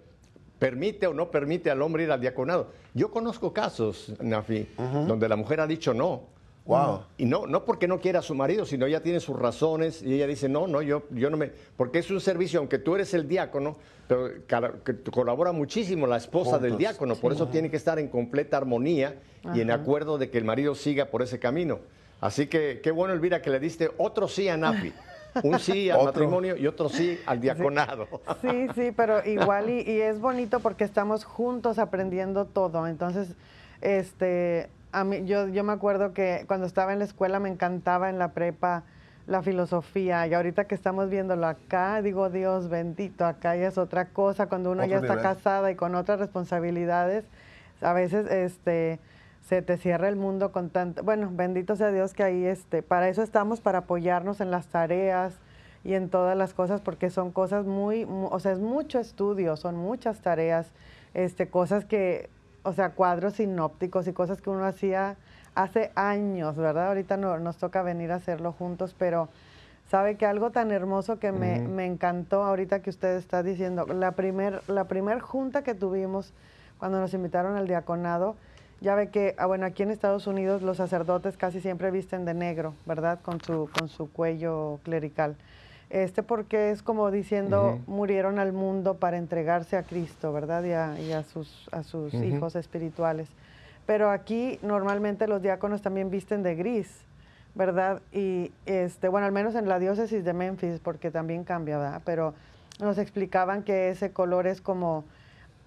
A: permite o no permite al hombre ir al diaconado. Yo conozco casos, Nafi, donde la mujer ha dicho no.
B: Wow.
A: Y no, no porque no quiera a su marido, sino ella tiene sus razones y ella dice, no, no, yo, yo no me... Porque es un servicio, aunque tú eres el diácono, pero que colabora muchísimo la esposa del diácono, por eso tiene que estar en completa armonía y en acuerdo de que el marido siga por ese camino. Así que qué bueno, Elvira, que le diste otro sí a Nafi. Un sí al
B: Otro.
A: matrimonio y otro sí al diaconado.
C: Sí, sí, pero igual y, y es bonito porque estamos juntos aprendiendo todo. Entonces, este, a mí, yo, yo me acuerdo que cuando estaba en la escuela me encantaba en la prepa la filosofía y ahorita que estamos viéndolo acá, digo, Dios bendito, acá ya es otra cosa, cuando uno ya está casada y con otras responsabilidades, a veces este se te cierra el mundo con tanto, bueno, bendito sea Dios que ahí este, para eso estamos para apoyarnos en las tareas y en todas las cosas porque son cosas muy, mu- o sea, es mucho estudio, son muchas tareas, este cosas que, o sea, cuadros sinópticos y cosas que uno hacía hace años, ¿verdad? Ahorita no, nos toca venir a hacerlo juntos, pero sabe que algo tan hermoso que me, me encantó ahorita que usted está diciendo, la primer, la primer junta que tuvimos cuando nos invitaron al diaconado, ya ve que, ah, bueno, aquí en Estados Unidos los sacerdotes casi siempre visten de negro, ¿verdad? Con su, con su cuello clerical. Este porque es como diciendo, murieron al mundo para entregarse a Cristo, ¿verdad? Y a, y a sus, a sus hijos espirituales. Pero aquí normalmente los diáconos también visten de gris, ¿verdad? Y este, bueno, al menos en la diócesis de Memphis, porque también cambia, ¿verdad? Pero nos explicaban que ese color es como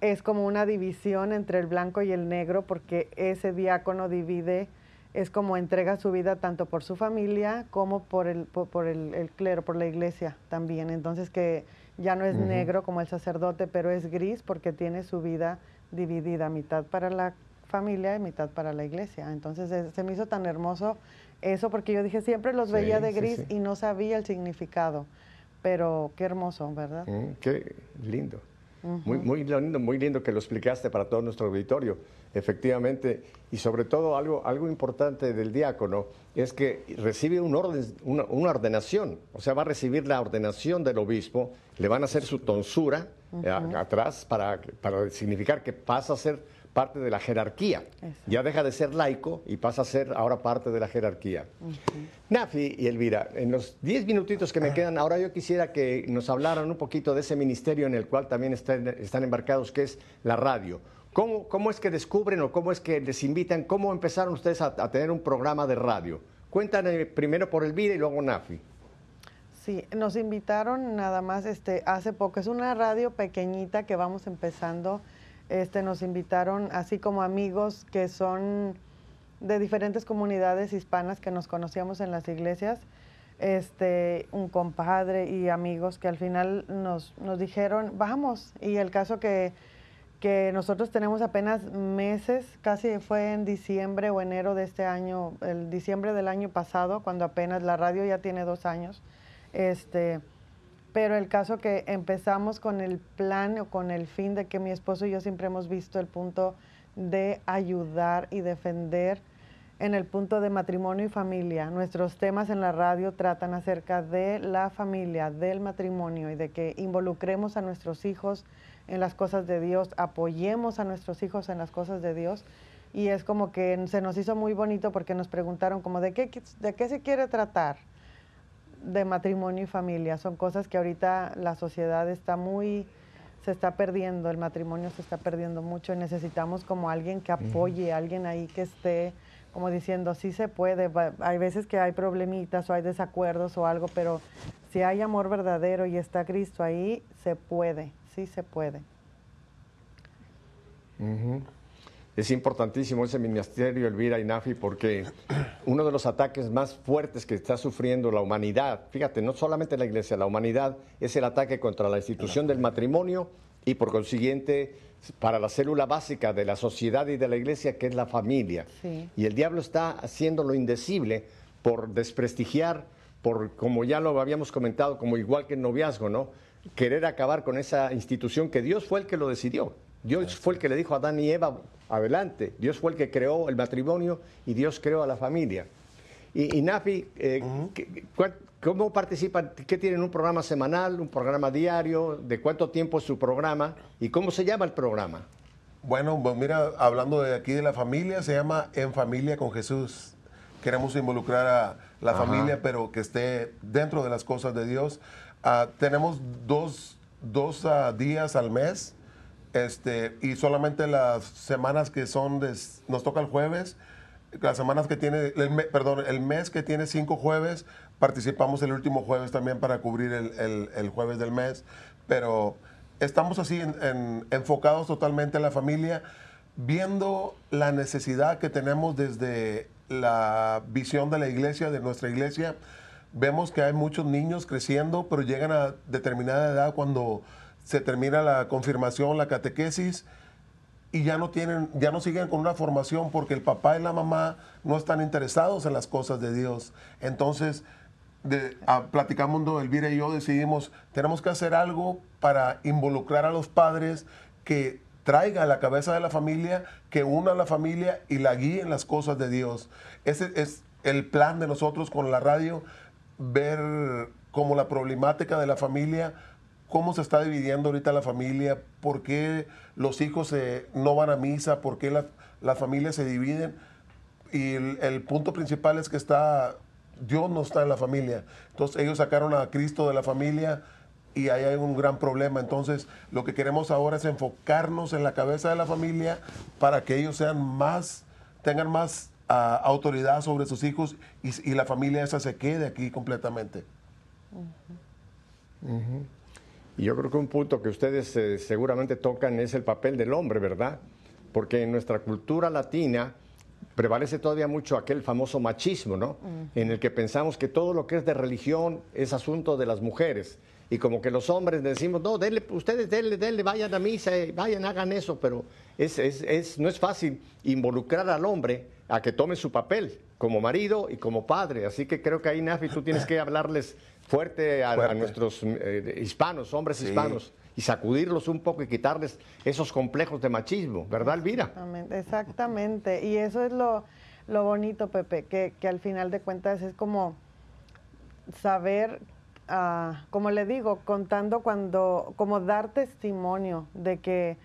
C: es como una división entre el blanco y el negro, porque ese diácono divide, es como entrega su vida tanto por su familia como por el, por, por el, el clero, por la iglesia también. Entonces que ya no es negro como el sacerdote, pero es gris porque tiene su vida dividida, mitad para la familia y mitad para la iglesia. Entonces se me hizo tan hermoso eso porque yo dije, siempre los
A: Sí,
C: veía de
A: sí,
C: gris
A: sí.
C: y no sabía el significado, pero qué hermoso, ¿verdad?
A: Mm, qué lindo. Muy, muy lindo, muy lindo que lo explicaste para todo nuestro auditorio. Efectivamente, y sobre todo algo, algo importante del diácono es que recibe un orden, una, una ordenación, o sea, va a recibir la ordenación del obispo, le van a hacer su tonsura eh, a- atrás para, para significar que pasa a ser parte de la jerarquía.
C: Exacto.
A: Ya deja de ser laico y pasa a ser ahora parte de la jerarquía. Nafi y Elvira, en los 10 minutitos que me quedan, ahora yo quisiera que nos hablaran un poquito de ese ministerio en el cual también están, están embarcados, que es la radio. ¿Cómo, ¿Cómo es que descubren o cómo es que les invitan? ¿Cómo empezaron ustedes a, a tener un programa de radio? Cuéntanos primero por Elvira y luego Nafi.
C: Sí, nos invitaron nada más este hace poco. Es una radio pequeñita que vamos empezando. Este nos invitaron así como amigos que son de diferentes comunidades hispanas que nos conocíamos en las iglesias. Este, un compadre y amigos que al final nos, nos dijeron, vamos. Y el caso que, que nosotros tenemos apenas meses, casi fue en diciembre o enero de este año, el diciembre del año pasado, cuando apenas la radio ya tiene dos años. Este, pero el caso que empezamos con el plan o con el fin de que mi esposo y yo siempre hemos visto el punto de ayudar y defender en el punto de matrimonio y familia. Nuestros temas en la radio tratan acerca de la familia, del matrimonio y de que involucremos a nuestros hijos en las cosas de Dios, apoyemos a nuestros hijos en las cosas de Dios. Y es como que se nos hizo muy bonito porque nos preguntaron como de qué, de qué se quiere tratar de matrimonio y familia. Son cosas que ahorita la sociedad está muy, se está perdiendo, el matrimonio se está perdiendo mucho y necesitamos como alguien que apoye, alguien ahí que esté como diciendo, sí se puede, hay veces que hay problemitas o hay desacuerdos o algo, pero si hay amor verdadero y está Cristo ahí, se puede, sí se puede.
A: Es importantísimo ese ministerio, Elvira y Nafi, porque uno de los ataques más fuertes que está sufriendo la humanidad, fíjate, no solamente la iglesia, la humanidad, es el ataque contra la institución del matrimonio y por consiguiente para la célula básica de la sociedad y de la iglesia, que es la familia. Y el diablo está haciendo lo indecible por desprestigiar, por, como ya lo habíamos comentado, como igual que el noviazgo, ¿no? Querer acabar con esa institución que Dios fue el que lo decidió. Dios fue el que le dijo a Adán y Eva, adelante. Dios fue el que creó el matrimonio y Dios creó a la familia. Y, Nafi, eh, ¿cómo participan? ¿Qué tienen? ¿Un programa semanal, un programa diario? ¿De cuánto tiempo es su programa? ¿Y cómo se llama el programa?
B: Bueno, pues mira, hablando de aquí de la familia, se llama En Familia con Jesús. Queremos involucrar a la familia, pero que esté dentro de las cosas de Dios. Ah, tenemos dos, dos ah, días al mes este, y solamente las semanas que son, de, nos toca el jueves, las semanas que tiene, el perdón, el mes que tiene cinco jueves, participamos el último jueves también para cubrir el, jueves del mes, pero estamos así enfocados totalmente en la familia, viendo la necesidad que tenemos desde la visión de la iglesia, de nuestra iglesia. Vemos que hay muchos niños creciendo, pero llegan a determinada edad cuando se termina la confirmación, la catequesis, y ya no tienen, ya no siguen con una formación porque el papá y la mamá no están interesados en las cosas de Dios. Entonces, de, a, platicamos Elvira y yo decidimos, tenemos que hacer algo para involucrar a los padres que traiga a la cabeza de la familia, que una a la familia y la guíe en las cosas de Dios. Ese es el plan de nosotros con la radio, ver cómo la problemática de la familia cómo se está dividiendo ahorita la familia, por qué los hijos no van a misa, por qué las familias se dividen. Y el, punto principal es que está, Dios no está en la familia. Entonces ellos sacaron a Cristo de la familia y ahí hay un gran problema. Entonces lo que queremos ahora es enfocarnos en la cabeza de la familia para que ellos sean más, tengan más ah, autoridad sobre sus hijos y, la familia esa se quede aquí completamente.
A: Y yo creo que un punto que ustedes eh, seguramente tocan es el papel del hombre, ¿verdad? Porque en nuestra cultura latina prevalece todavía mucho aquel famoso machismo, ¿no? En el que pensamos que todo lo que es de religión es asunto de las mujeres. Y como que los hombres decimos, no, denle, ustedes denle, denle, vayan a misa, eh, vayan, hagan eso, pero es, es, es, no es fácil involucrar al hombre a que tome su papel como marido y como padre. Así que creo que ahí, Nafi, tú tienes que hablarles fuerte a, nuestros eh, hispanos, hombres hispanos, y sacudirlos un poco y quitarles esos complejos de machismo, ¿verdad, Elvira?
C: Exactamente, y eso es lo, bonito, Pepe, que, al final de cuentas es como saber, ah, como le digo, contando cuando, como dar testimonio de que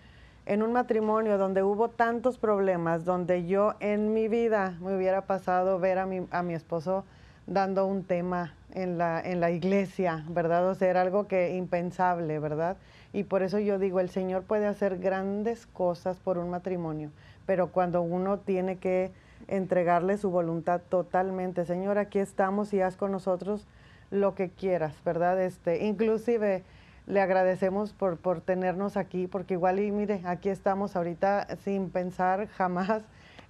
C: en un matrimonio donde hubo tantos problemas, donde yo en mi vida me hubiera pasado ver a mi, a mi esposo dando un tema en la, en la iglesia, ¿verdad? O sea, era algo que impensable, ¿verdad? Y por eso yo digo, el Señor puede hacer grandes cosas por un matrimonio, pero cuando uno tiene que entregarle su voluntad totalmente, Señor, aquí estamos y haz con nosotros lo que quieras, ¿verdad? Este, inclusive le agradecemos por, por tenernos aquí, porque igual y mire, aquí estamos ahorita sin pensar jamás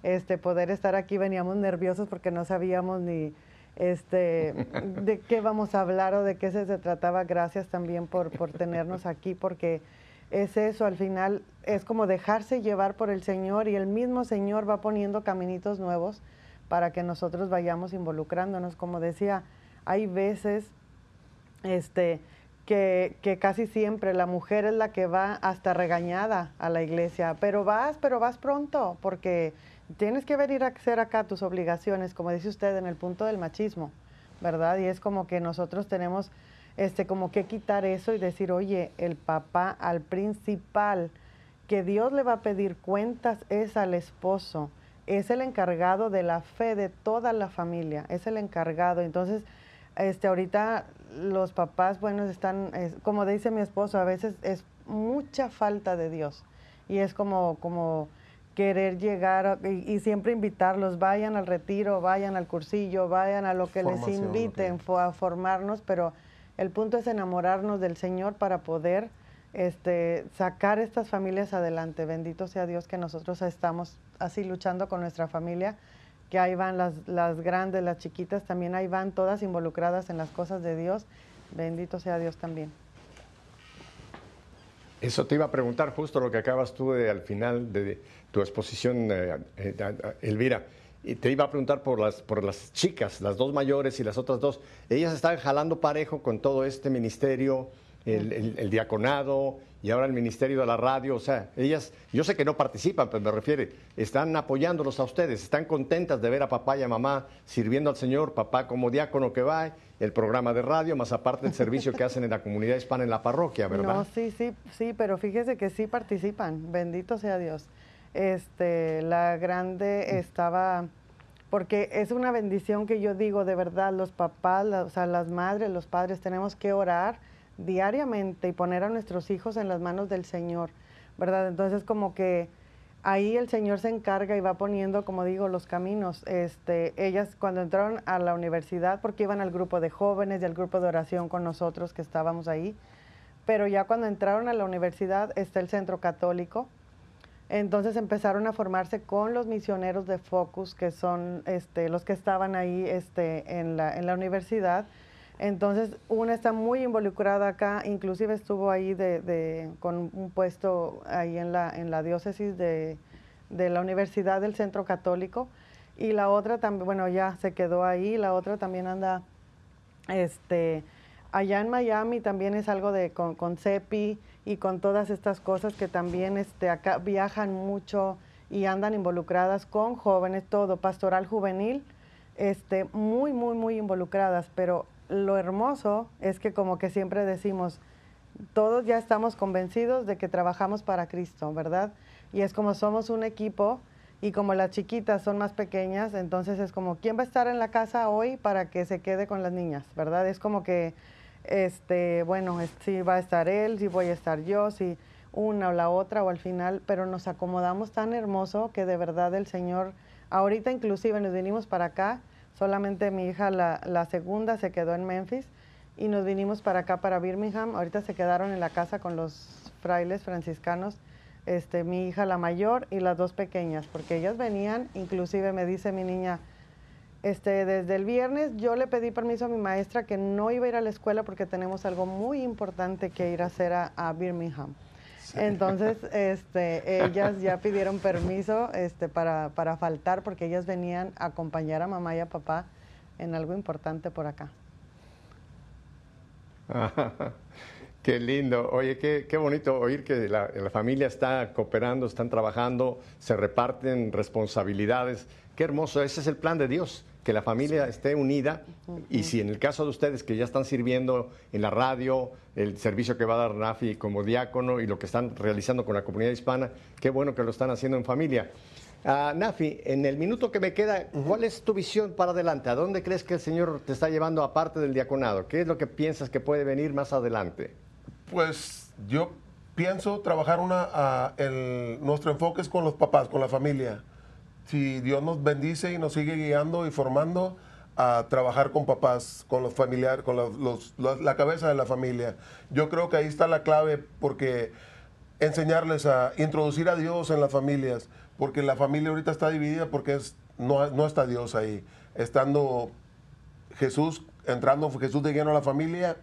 C: este, poder estar aquí, veníamos nerviosos porque no sabíamos ni, este, de qué vamos a hablar o de qué se, trataba. Gracias también por, por tenernos aquí, porque es eso, al final es como dejarse llevar por el Señor y el mismo Señor va poniendo caminitos nuevos para que nosotros vayamos involucrándonos. Como decía, hay veces este, que, que, casi siempre la mujer es la que va hasta regañada a la iglesia, pero vas, pero vas pronto, porque tienes que venir a hacer acá tus obligaciones, como dice usted, en el punto del machismo, ¿verdad? Y es como que nosotros tenemos este como que quitar eso y decir, oye, el papá al principal que Dios le va a pedir cuentas es al esposo, es el encargado de la fe de toda la familia, es el encargado. Entonces, Este, ahorita los papás, bueno, están, como dice mi esposo, a veces es mucha falta de Dios. Y es como, como querer llegar y, siempre invitarlos, vayan al retiro, vayan al cursillo, vayan a lo que les inviten a formarnos, pero el punto es enamorarnos del Señor para poder este, sacar estas familias adelante. Bendito sea Dios que nosotros estamos así luchando con nuestra familia, que ahí van las, las grandes, las chiquitas, también ahí van todas involucradas en las cosas de Dios. Bendito sea Dios también.
A: Eso te iba a preguntar justo lo que acabas tú de, al final de tu exposición, eh, eh, Elvira. Y te iba a preguntar por las, por las chicas, las dos mayores y las otras dos. Ellas están jalando parejo con todo este ministerio, el, diaconado y ahora el ministerio de la radio. O sea, ellas, yo sé que no participan, pero me refiere, están apoyándolos a ustedes, están contentas de ver a papá y a mamá sirviendo al Señor, papá como diácono que va, el programa de radio, más aparte el servicio que hacen en la comunidad hispana en la parroquia, ¿verdad?
C: No, sí, sí, sí, pero fíjese que sí participan, bendito sea Dios. Este, la grande estaba porque es una bendición que yo digo de verdad, los papás, o sea, las madres, los padres, tenemos que orar diariamente y poner a nuestros hijos en las manos del Señor, ¿verdad? Entonces como que ahí el Señor se encarga y va poniendo, como digo, los caminos. Este, ellas cuando entraron a la universidad, porque iban al grupo de jóvenes y al grupo de oración con nosotros que estábamos ahí, pero ya cuando entraron a la universidad está el centro católico. Entonces empezaron a formarse con los misioneros de Focus, que son este, los que estaban ahí este, en, la, en la universidad entonces, una está muy involucrada acá, inclusive estuvo ahí de, con un puesto ahí en la, en la diócesis de, la Universidad del Centro Católico. Y la otra también, bueno, ya se quedó ahí, la otra también anda, este, allá en Miami también es algo de con, con CEPI y con todas estas cosas que también este, acá viajan mucho y andan involucradas con jóvenes, todo, pastoral juvenil, este, muy, muy, muy involucradas, pero lo hermoso es que como que siempre decimos, todos ya estamos convencidos de que trabajamos para Cristo, ¿verdad? Y es como somos un equipo y como las chiquitas son más pequeñas, entonces es como, ¿quién va a estar en la casa hoy para que se quede con las niñas, ¿verdad? Es como que, este, bueno, si va a estar él, si voy a estar yo, si una o la otra o al final, pero nos acomodamos tan hermoso que de verdad el Señor, ahorita inclusive nos vinimos para acá Solamente mi hija, la, segunda, se quedó en Memphis y nos vinimos para acá, para Birmingham. Ahorita se quedaron en la casa con los frailes franciscanos, este, mi hija la mayor y las dos pequeñas, porque ellas venían, inclusive me dice mi niña, este, desde el viernes yo le pedí permiso a mi maestra que no iba a ir a la escuela porque tenemos algo muy importante que ir a hacer a Birmingham. Entonces, este, ellas ya pidieron permiso este, para, para faltar porque ellas venían a acompañar a mamá y a papá en algo importante por acá.
A: qué lindo. Oye, qué, qué bonito oír que la, la, familia está cooperando, están trabajando, se reparten responsabilidades. Qué hermoso, ese es el plan de Dios que la familia esté unida y si en el caso de ustedes que ya están sirviendo en la radio, el servicio que va a dar Nafi como diácono y lo que están realizando con la comunidad hispana, qué bueno que lo están haciendo en familia. Uh, Nafi, en el minuto que me queda, ¿cuál es tu visión para adelante? ¿A dónde crees que el Señor te está llevando aparte del diaconado? ¿Qué es lo que piensas que puede venir más adelante?
B: Pues yo pienso trabajar una, el, nuestro enfoque es con los papás, con la familia si Dios nos bendice y nos sigue guiando y formando a trabajar con papás, con los familiares, con la cabeza de la familia. Yo creo que ahí está la clave porque enseñarles a introducir a Dios en las familias, porque la familia ahorita está dividida porque no, no está Dios ahí. Estando Jesús, entrando Jesús de lleno a la familia,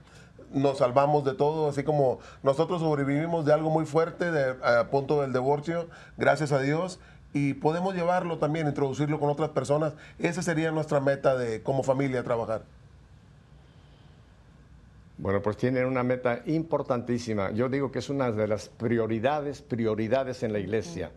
B: nos salvamos de todo, así como nosotros sobrevivimos de algo muy fuerte, de, a punto del divorcio, gracias a Dios, y podemos llevarlo también, introducirlo con otras personas. Esa sería nuestra meta de como familia trabajar.
A: Bueno, pues tienen una meta importantísima. Yo digo que es una de las prioridades, prioridades en la iglesia.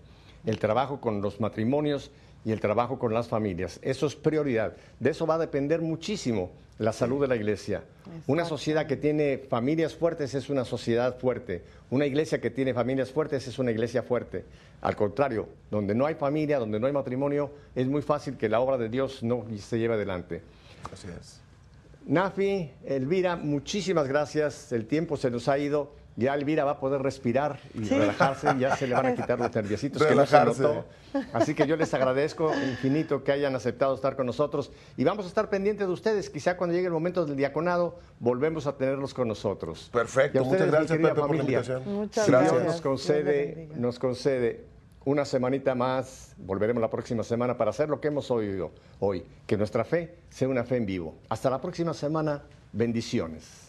A: El trabajo con los matrimonios y el trabajo con las familias. Eso es prioridad. De eso va a depender muchísimo la salud de la iglesia. Una sociedad que tiene familias fuertes es una sociedad fuerte. Una iglesia que tiene familias fuertes es una iglesia fuerte. Al contrario, donde no hay familia, donde no hay matrimonio, es muy fácil que la obra de Dios no se lleve adelante.
B: Así es.
A: Nafi, Elvira, muchísimas gracias. El tiempo se nos ha ido. Ya Elvira va a poder respirar y relajarse, ya se le van a quitar los nerviositos que no se
B: Relajarse.
A: notó. Así que yo les agradezco infinito que hayan aceptado estar con nosotros y vamos a estar pendientes de ustedes. Quizá cuando llegue el momento del diaconado volvemos a tenerlos con nosotros.
B: Perfecto.
A: Y a
B: Muchas gracias, Pepe, por la
A: familia,
B: invitación.
C: Muchas
A: si
C: gracias.
A: Dios nos concede, nos concede una semanita más, volveremos la próxima semana para hacer lo que hemos oído hoy, que nuestra fe sea una fe en vivo. Hasta la próxima semana, bendiciones.